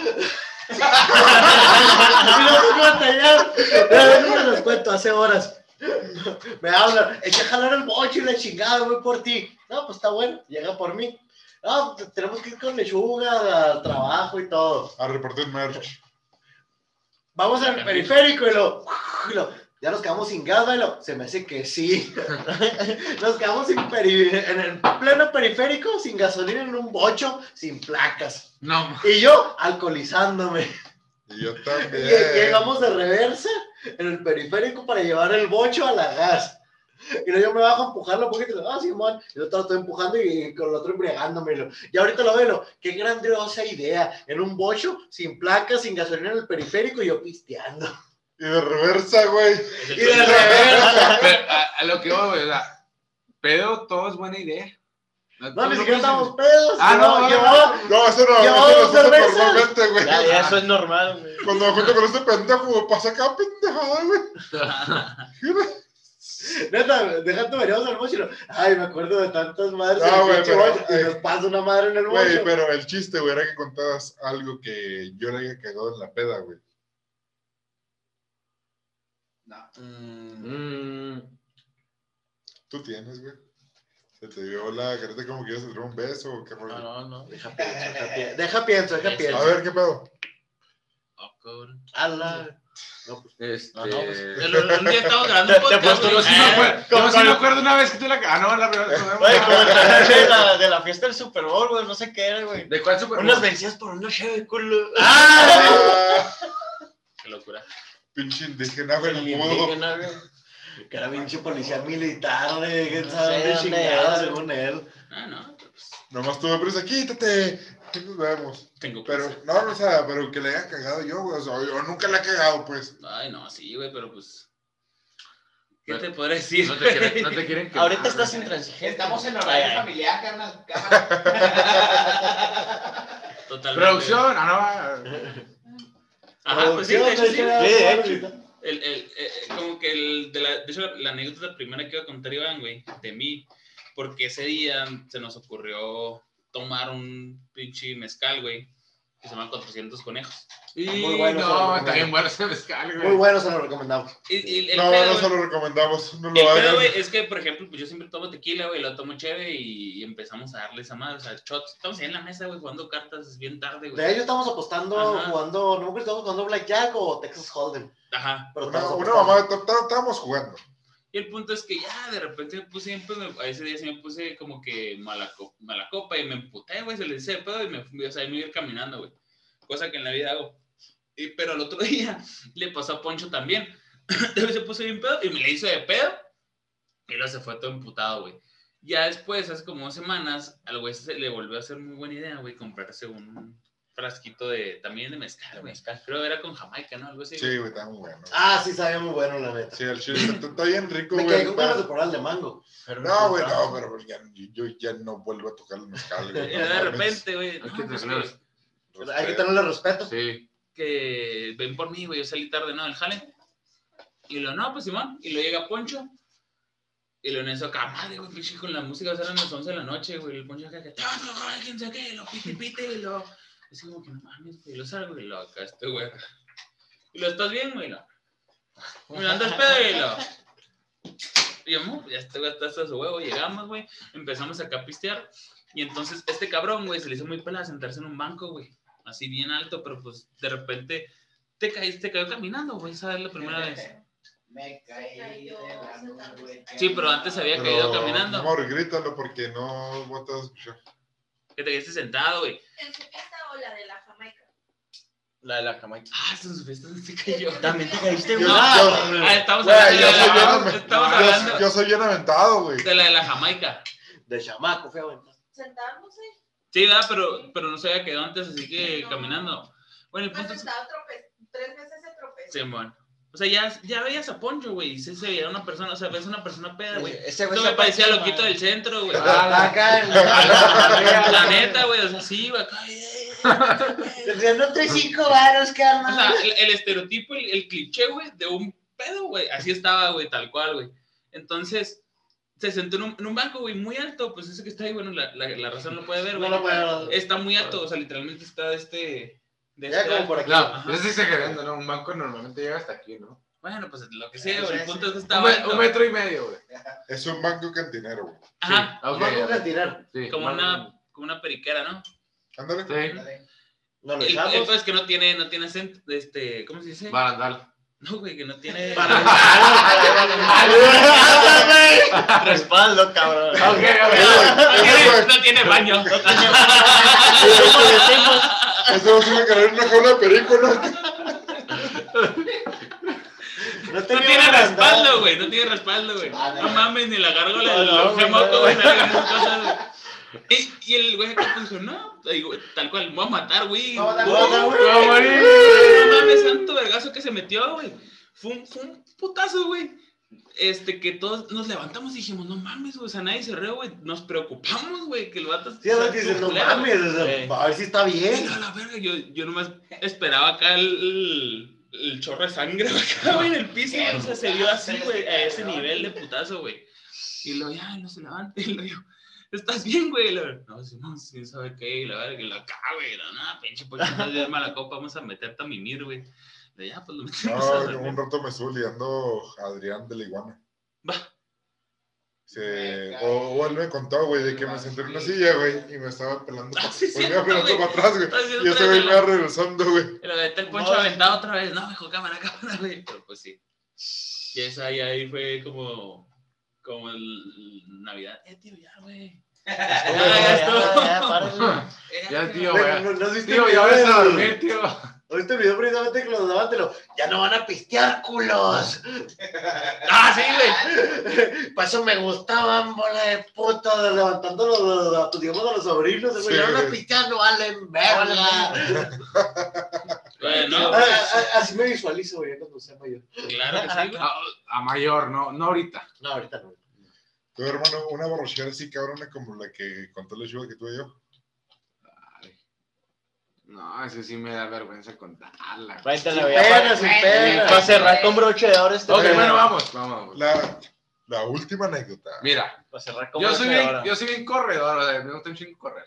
Y no se puede tallar. Déjenme les cuento, hace horas. Me hablan, eché a jalar el boche y la chingada, voy por ti. No, pues está bueno, llega por mí. No, tenemos que ir con lechuga al trabajo y todo. A repartir merch. Vamos al periférico y lo, y lo- ya nos quedamos sin gas, güey, lo- se me hace que sí. Nos quedamos sin peri- en el pleno periférico, sin gasolina en un bocho, sin placas. No, Y yo alcoholizándome. Y yo Y también. llegamos de reversa en el periférico para llevar el bocho a la gas. Y luego yo me bajo a empujarlo un poquito. Ah, Simón. Y yo te lo estoy empujando y con el otro embriagándome. Y ahorita lo veo. Qué grandiosa idea. En un bocho, sin placas, sin gasolina en el periférico y yo pisteando. Y de reversa, güey. Y de reversa. pero a, a lo que voy, güey, o sea, pedo, todo es buena idea. No, ni siquiera estamos pedos. Ah, no, no, Llevaba- No, eso no, eso no normalmente, güey. Ya, ya, eso es normal, güey. Cuando me junto con este pendejo, güey, pasa acá pendejada, güey. Neta, déjate veríamos al bocho. y lo- Ay, me acuerdo de tantas madres. Ah, güey, pero, y eh, nos pasa una madre en el Güey, bocho. pero el chiste, güey, era que contabas algo que yo le había cagado en la peda, güey. Mm, Tú tienes, güey. Se te vio la careta como que ibas a tener un beso o qué rollo. no, no, no. Deja pienso, deja pienso, deja pienso, deja pienso. A ver, ¿qué pedo? Oh, cabrón. Ala. Este... No, no, pues, El- Un día estaba grabando un Te- te podcast, apuesto, güey. Yo sí me Eh, acuerdo, yo sí me acuerdo una vez que tú la... Ah, no, la primera vez el de la, de la fiesta del Super Bowl, güey, no sé qué era, güey. ¿De cuál super Unas vencidas por una cheve, culo. Ah, Qué locura. Pinche indígena, güey, El indígena, güey. Que era pinche policía militar quién No sabe chingada, según él. Ah, no. pues, Nomás tuve prisa, quítate. ¿Qué nos vemos? Tengo Pero, prisa. no, no, o sea, pero que le haya cagado yo, güey. O sea, yo nunca le he cagado, pues. Ay, no, sí, güey, pero pues. ¿Qué No- te podré decir? No te quieren, no te quieren quemar, Ahorita estás güey. intransigente. Estamos en horario familiar, carnal. Totalmente. Producción, ah, no. Ajá, pues sí, de hecho, sí. Sí, de hecho. El, el, eh, eh, como que el, de, la, de hecho, la, la anécdota primera que iba a contar Iván, güey, de mí, porque ese día se nos ocurrió tomar un pinche mezcal, güey, que se llama 400 conejos. Y Muy bueno, se lo no, está bien bueno ese mezcal, Muy bueno, se lo recomendamos. Y, y el No, pedo, no se lo recomendamos. No el lo pedo, hagan. güey, es que, por ejemplo, pues yo siempre tomo tequila, güey, lo tomo chévere y, empezamos a darle esa madre, o sea, shots. Estamos ahí en la mesa, güey, jugando cartas, es bien tarde, güey. De hecho, estamos apostando, Ajá. jugando, no me acuerdo, estamos jugando Blackjack o Texas Hold'em. Ajá. Pero Una, estamos una mamá, estábamos jugando. Y el punto es que ya de repente me puse, pues, me- a ese día sí me puse como que mala, mala copa y me emputé, güey, se le hice pedo y me fui, a ir caminando, güey. Cosa que en la vida hago. Y, pero al otro día le pasó a Poncho también. Se puso bien pedo y me le hizo de pedo. Y luego se fue todo emputado, güey. Ya después, hace como semanas, al güey se le volvió a hacer muy buena idea, güey, comprarse un frasquito de, también de mezcal, güey. Creo que era con Jamaica, ¿no? Algo así. Sí, güey, está muy bueno. Ah, sí, sabía muy bueno, la neta. Sí, el chile está, está bien rico, Me güey. quedé con ganas de el de mango. No, güey, no, pero pues, ya, yo ya no vuelvo a tocar el mezcal, güey. de no repente, güey, Hay no, que pues, tenerlos. Hay que tenerle respeto. Sí. que ven por mí, güey, yo salí tarde, ¿no? Del jale. Y lo, no, pues Simón, y lo llega Poncho. Y lo en eso acá, madre, güey, pinche con la música, o sea, eran las 11 de la noche, güey, el Poncho acá, que, "Ah, no, no, quién sabe qué, lo pite, y lo, así como que no mames, güey, y lo salgo, y lo acá, este güey. Y lo, ¿estás bien, güey? Lo, me andas pedo, y lo, y yo, "Mu, ya este güey está hasta su huevo, llegamos, güey, empezamos acá a pistear, y entonces este cabrón, güey, se le hizo muy pela sentarse en un banco, güey, así bien alto, pero pues de repente te caíste, te cayó caminando, güey, esa es la primera vez. Me caí de la. Sí, pero antes había Pero, caído caminando. Amor, grítalo porque no voy a escuchar. Que te quedaste sentado, güey. En su fiesta o la de la Jamaica. La de la Jamaica. Ah, su fiesta se cayó. También te caíste, güey. Estamos hablando, yo de, soy la, bien- estamos Yo, hablando yo soy bien aventado, güey. de la de la Jamaica. De chamaco, fue a aventar. Sentándose. Sí, ¿verdad? Pero, pero no se había quedado antes, así que No. caminando. Bueno, el punto es... tres veces se tropezó. Sí, bueno. O sea, ya, ya veías a Poncho, güey, sí se veía una persona, o sea, ves una persona peda, güey. Ese güey me parecía loquito del centro, güey. Ah, Acá en La neta, güey, o sea, sí, güey, acá, no traes cinco varos, O carnal. sea, el, el estereotipo, el, el cliché, güey, de un pedo, güey. Así estaba, güey, tal cual, güey. Entonces, se sentó en un, en un banco, güey, muy alto. Pues ese que está ahí, bueno, la, la, la razón lo puede ver, No güey. lo puedo ver. Está muy alto, o sea, literalmente está de este. De Ya este como por aquí. No, Ajá. yo estoy exagerando, ¿no? Un banco normalmente llega hasta aquí, ¿no? Bueno, pues lo que sea, Sí, güey. El sí, punto sí. es que Un, estaba me- alto. un metro y medio, güey. Es un banco cantinero, güey. Ajá, Ok, Vamos ya. a tirar. Sí, como o una, como una periquera, ¿no? Ándale. Sí, Nos lo El, echamos. es que no tiene, no tiene acento, este, ¿cómo se dice? barandal. No, güey, que no tiene Respaldo, cabrón. Ok, no, tiene, no tiene baño. Eso en una jaula de perico, ¿no? No, No tiene respaldo, güey. No tiene respaldo, güey. Ah, no. No mames, ni la gárgola No, del no, güey, no. cosas, güey. Y, y el güey acá puso, no, digo, tal cual, me voy a matar, güey. No. No mames, santo vergazo que se metió, güey. Fue un, fue un putazo, güey. Este, que todos nos levantamos y dijimos, no mames, güey, o sea, nadie se rió, güey. Nos preocupamos, güey, que el vato... Sí, a ver, dices, no culero, mames, o sea, a ver si está bien. no, la verga, yo, yo nomás esperaba acá el, el, el chorro de sangre acá, güey, en el piso, o sea, se vio así, güey, a ese nivel de putazo, güey. Y luego, ya, no se levanta, y luego yo, ¿estás bien, güey? No, sí, no, sí, ¿sabe qué? La verga, y la acá, güey, no, no, pinche, pues, no es mala copa, vamos a meterte a mimir, güey. Le ya, pues, lo metimos a No, un rato me estuvo liando Adrián de la Iguana. Va. Se, o, o él me contó, güey, de que me senté en una silla, güey, y me estaba pelando. Ah, sí, pues me iba pelando güey. para atrás, güey. Y ese güey me la- iba regresando, güey. Lo de el poncho No. aventado otra vez. No, dijo cámara, cámara, güey. Pero pues sí. Y esa ahí, ahí fue como, como el Navidad. Eh, tío, ya, güey. Ya, ya tío, Güey, güey. ¿No, no has visto Tío, ya ves a dormir, tío. ¿Oíste el video precisamente que los daban? Ya no van a pistear, culos. Ah, sí, güey. Para eso me gustaban, bola de puta, levantando los, los- los- digamos, a los sobrinos. Sí, ya van a pistear, no valen verga. Bueno, ah, Así me visualizo, güey, cuando sea mayor. claro que sí, güey. A, a mayor, no, no ahorita. No, ahorita no. Tu hermano, una borrachera así cabrona como la que contó la chuva que tuve yo. Ay. No, eso sí me da vergüenza contarla. Cuéntale, Sin pena, Para, sin pena. para cerrar con broche de oro este Ok, bueno, vamos, vamos. vamos. La, la última anécdota. Mira, Para cerrar con yo broche soy, de bien, oro. yo soy bien corredor, o sea, me gusta un chingo correr.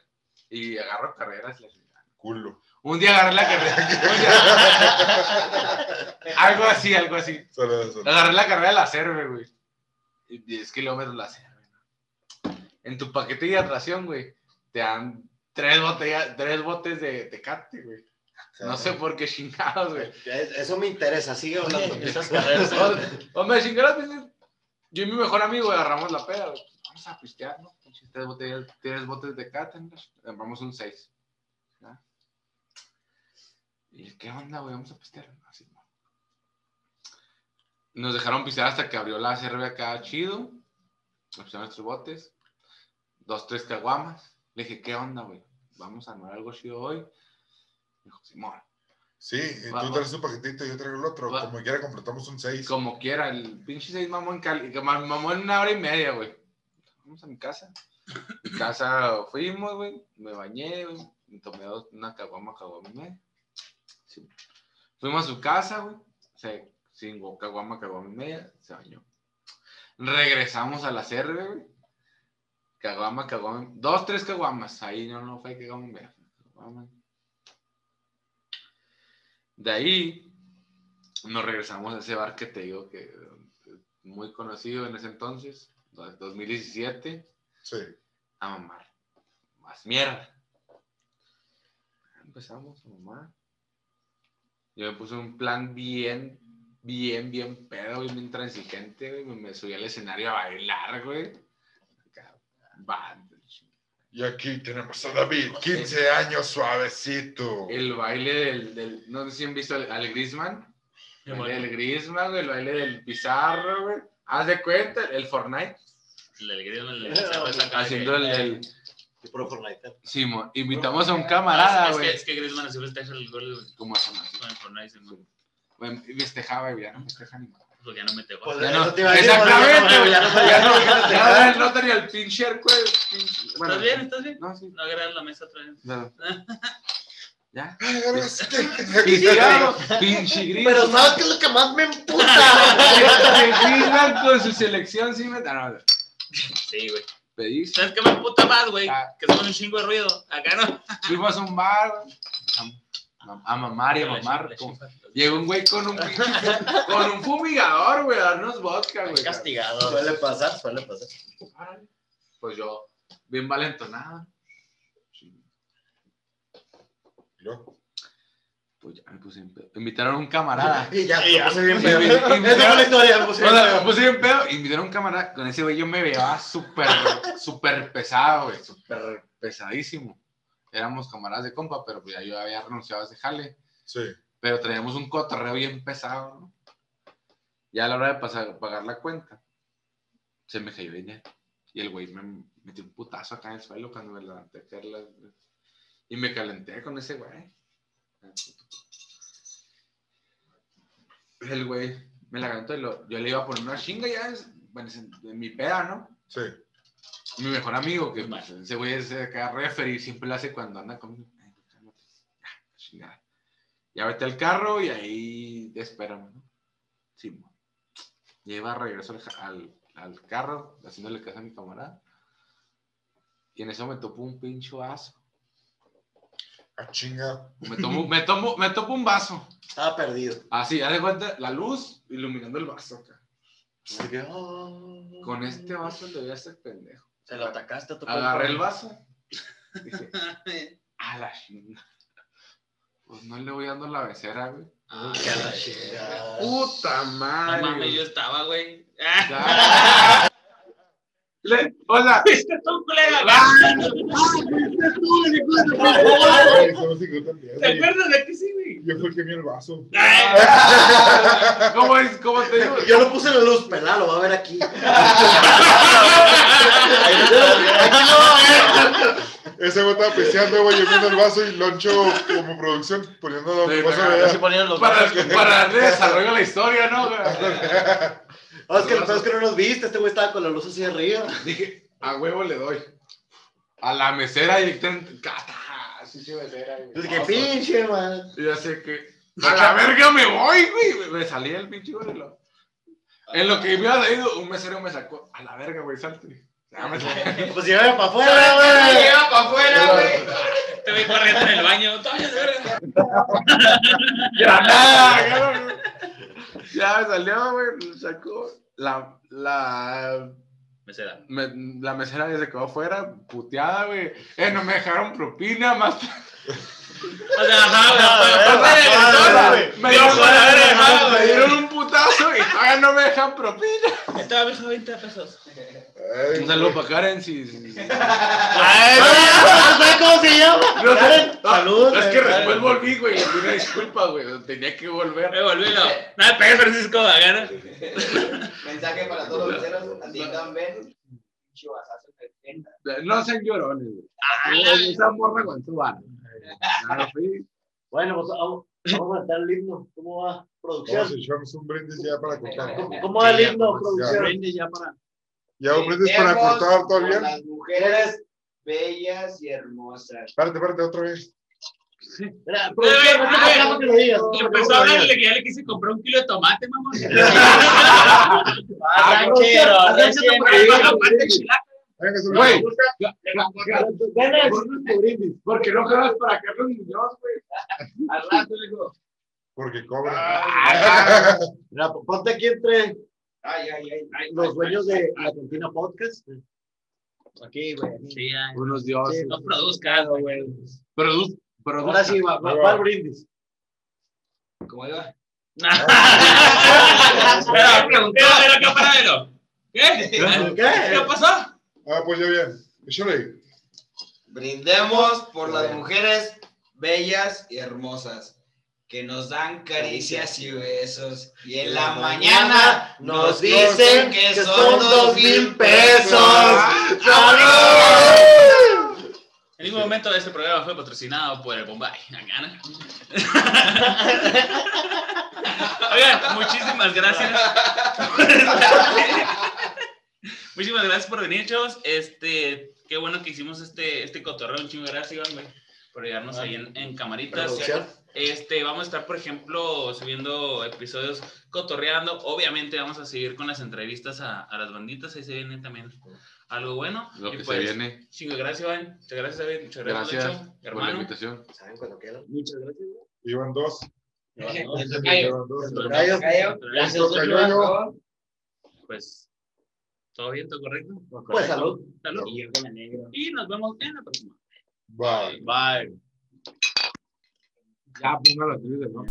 Y agarro carreras. la. Culo. Un día agarré la carrera. un día- algo así, algo así. Solo, solo. Agarré la carrera de la cerve, güey. Y 10 kilómetros la. ¿no? En tu paquete de hidratación, güey, te dan tres botellas, tres botes de tecate, güey. No sé por qué chingados, güey. Eso me interesa, sigue hablando. Esas carreras. Me chingaron, pues, yo y mi mejor amigo agarramos la peda, güey. Vamos a pistear, ¿no? Tres botellas, tres botes de cate, ¿no? Vamos un seis. ¿ya? ¿Y qué onda, güey? Vamos a pistear. Así, ¿no? Nos dejaron pistear hasta que abrió la cerveza acá chido. Nos pusieron nuestros botes. Dos, tres caguamas. Le dije, ¿qué onda, güey? Vamos a armar algo chido hoy. Dijo, Simón. Sí, tú traes tu paquetito y yo traigo el otro. Va. Como quiera, completamos un 6. Como quiera, el pinche seis mamó en Cali, mamó en una hora y media, güey. Vamos a mi casa. Mi casa fuimos, güey. Me bañé, güey. Me tomé dos, una caguama, caguama y media. Sí. Fuimos a su casa, güey. Se cinco caguama, caguama y media. Se bañó. Regresamos a la cerve, güey. Caguama, caguama. Dos, tres caguamas. Ahí no, no fue caguama y media. Caguama. De ahí nos regresamos a ese bar que te digo que muy conocido en ese entonces, 2017, Sí. a mamar. Más mierda. Empezamos a mamar. Yo me puse un plan bien, bien, bien pedo, bien intransigente, güey. Me, me subí al escenario a bailar, güey. Y aquí tenemos a David, 15 años, suavecito. El baile del, del- no sé si han visto al, al Griezmann. El baile del güey, el baile del Pizarro, güey. Haz de cuenta, el Fortnite. El del Griezmann, el cara Haciendo el, el Y puro Fortnite. Simón, invitamos a un camarada, es, que, güey. es que Griezmann así festeja el gol güey, Como eso, así. con el Fortnite, festejaba, güey, ya no festeja ni madre. porque ya no mete Pues gol. Ya no, te iba a decir, exactamente, güey. ya no Ya no, te ya no, no tenía el pinche güey. Bueno, ¿Estás bien? ¿Estás bien? No, sí. No agarras la mesa otra vez. no. ¿Ya? Sigamos, pinche gris. Pero ¿sabes qué es lo que más me emputa? Griezmann con su selección, sí me... No, no, Sí, güey. pedís. ¿Sabes qué me puta más, güey? Ah. Que son un chingo de ruido. Acá no. Fuimos a un bar, güey. A, a mamar y a mamar. como-. Llegó un güey con un con un fumigador, güey, a darnos vodka, güey. Castigado. Suele pasar, suele pasar. Pues yo, bien valentonado. Yo. Pues ya me puse en pedo. Invitaron a un camarada. Y ya, Y ya. puse bien pedo. Esa fue la historia, me puse bien pedo. puse bien pedo. Invitaron a un camarada. Con ese güey yo me veía súper, súper pesado, güey. Súper pesadísimo. Éramos camaradas de compa, pero pues ya yo había renunciado a ese jale. Sí. Pero traíamos un cotorreo bien pesado, ¿no? Ya a la hora de pasar, pagar la cuenta, se me cayó dinero. Y el güey me metió un putazo acá en el suelo cuando me levanté. Y me calenté con ese güey. El güey me la calentó y lo- yo le iba a poner una chinga ya en, en mi peda, ¿no? Sí. Mi mejor amigo, que pues, ese güey es acá referee, siempre lo hace cuando anda conmigo. Ya, chingada. Ya vete al carro y ahí te esperamos, ¿no? Sí. Lleva regreso al, al, al carro, haciéndole caso a mi camarada. Y en eso me topo un pincho vaso. A chinga. Me tomo, me tomo, me topo un vaso. Estaba perdido. Así, haz de cuenta, la luz iluminando el vaso acá. Así que, oh. Con este vaso le voy a hacer pendejo. Se lo atacaste a tu Agarré el vaso. Dije, a la chinga. Pues no le voy dando la becera, güey. Ah, a la chingada. Puta no madre. mames, yo estaba, güey. Le- o sea, Fuiste tú, somos cinco también, ¿Te acuerdas de que sí, güey? Yo fui el que vio el vaso. ¿cómo es? ¿Cómo te digo? Yo lo puse en la luz, pelá, lo va a ver aquí. Ese güey estaba pisteando, güey, yo viendo el vaso y Loncho como producción poniendo los Para, vasos. para darle desarrollo a la historia, ¿no? Ah, es que lo peor es que no nos viste, este güey estaba con la luz así arriba. Dije, a huevo le doy. A la mesera directamente. ¡Cata! Sí, sí, mesera, güey. Es que pinche, man. Y ya sé que. A la verga me voy, güey. Me salí del pinche güey. lo- En lo que me iba ido, un mesero me sacó. A la verga, güey, salte. Ya me salí. Pues llévame para afuera, güey. Lleva para afuera, güey. Te voy corriendo en el baño. Todavía de verga. Ya me salió, güey. me Sacó. La, la, Mesera. me- la mesera ya se quedó afuera, puteada, güey. Eh, no me dejaron propina, más. O sea, ajá, güey. Me dieron, un putazo y todavía no me dejan propina. Estaba viejo 20 pesos. Ay, Un saludo para Karen, si. si- Ay, ¿Sabes cómo se llama? No sé. Karen, Ah, Salud. Es que Karen. después volví, güey. Una disculpa, güey. Tenía que volver. Me volví, no. No me pegues, Francisco. ¿no? Mensaje para todos los meseros. Atiendan, ven. Pinche vasazo en el tenda. No sean llorones, güey. Esa morra con su bar. Claro, sí. Bueno, pues vamos, vamos a cantar el himno. ¿Cómo va? Vamos Producción. a echarnos un brindis ya para cortar. ¿Cómo va el himno, producción? ya para. Ya brindis para cortar bien. Las mujeres bellas y hermosas. Espérate, espérate, otra vez. No te lo digas. Empezó a hablarle que ya le quise comprar un kilo de tomate, mamá. Güey. Porque no quedas para Carlos Muñoz, güey. Al rato, digo. Porque cobra. Ah, ponte aquí entre Ay, ay, ay. ay, los dueños de la cantina podcast. Aquí, güey. Sí. Unos dioses. No produzcas, güey. Produz, produz. Ahora sí, va, va, brindis. ¿Cómo iba? Pero, pregunté, a ver acá, paradero. ¿Qué? ¿Qué ¿Qué? pasó? Ah, pues ya bien. Échale. Brindemos por las mujeres bellas y hermosas. Que nos dan caricias y besos. Y en la la mañana mañana nos dicen que que son dos mil pesos. pesos. ¡Salud! En ningún momento este programa fue patrocinado por el Bombay. Gana. Oigan, muchísimas gracias. muchísimas gracias por venir, chavos. Este, qué bueno que hicimos este, este cotorreo. Un chingo de gracias, Iván, güey, por llegarnos ahí en, en camaritas. Este, vamos a estar, por ejemplo, subiendo episodios cotorreando. Obviamente vamos a seguir con las entrevistas a, a las banditas. Ahí se viene también algo bueno. Lo Y que pues, se viene. Chingo, gracias, Iván. Muchas gracias, David. Muchas gracias, Gracias Lucho, por la hermano. invitación. ¿Saben cuando quieran? Muchas gracias. Iban dos. Iban dos. Gallo. Gracias, Gallo. Pues, ¿todo bien? ¿Todo correcto? Pues salud. Salud. Y yo con la negra. Y nos vemos en la próxima. Bye. Bye. Ya, ponga la tuya, ¿no?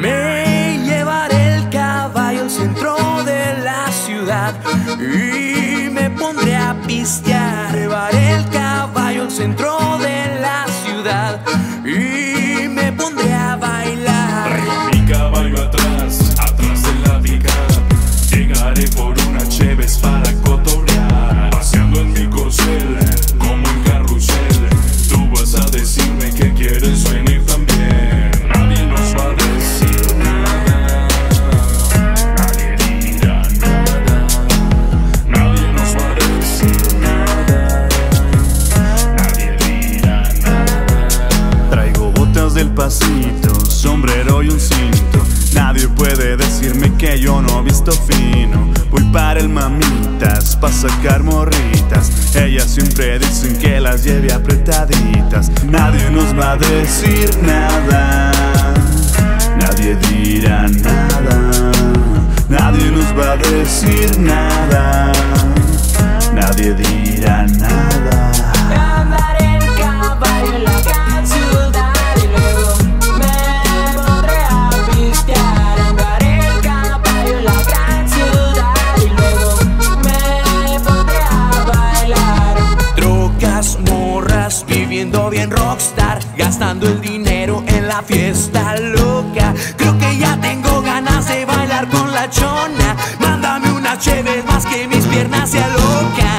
Me llevaré el caballo al centro de la ciudad y me pondré a pistear. Llevaré el caballo al centro para el mamitas, pa' sacar morritas. Ellas siempre dicen que las lleve apretaditas. Nadie nos va a decir nada. Nadie dirá nada. Nadie nos va a decir nada. Nadie dirá nada. Gastando el dinero en la fiesta loca. Creo que ya tengo ganas de bailar con la chona. Mándame unas cheves más que mis piernas se alocan.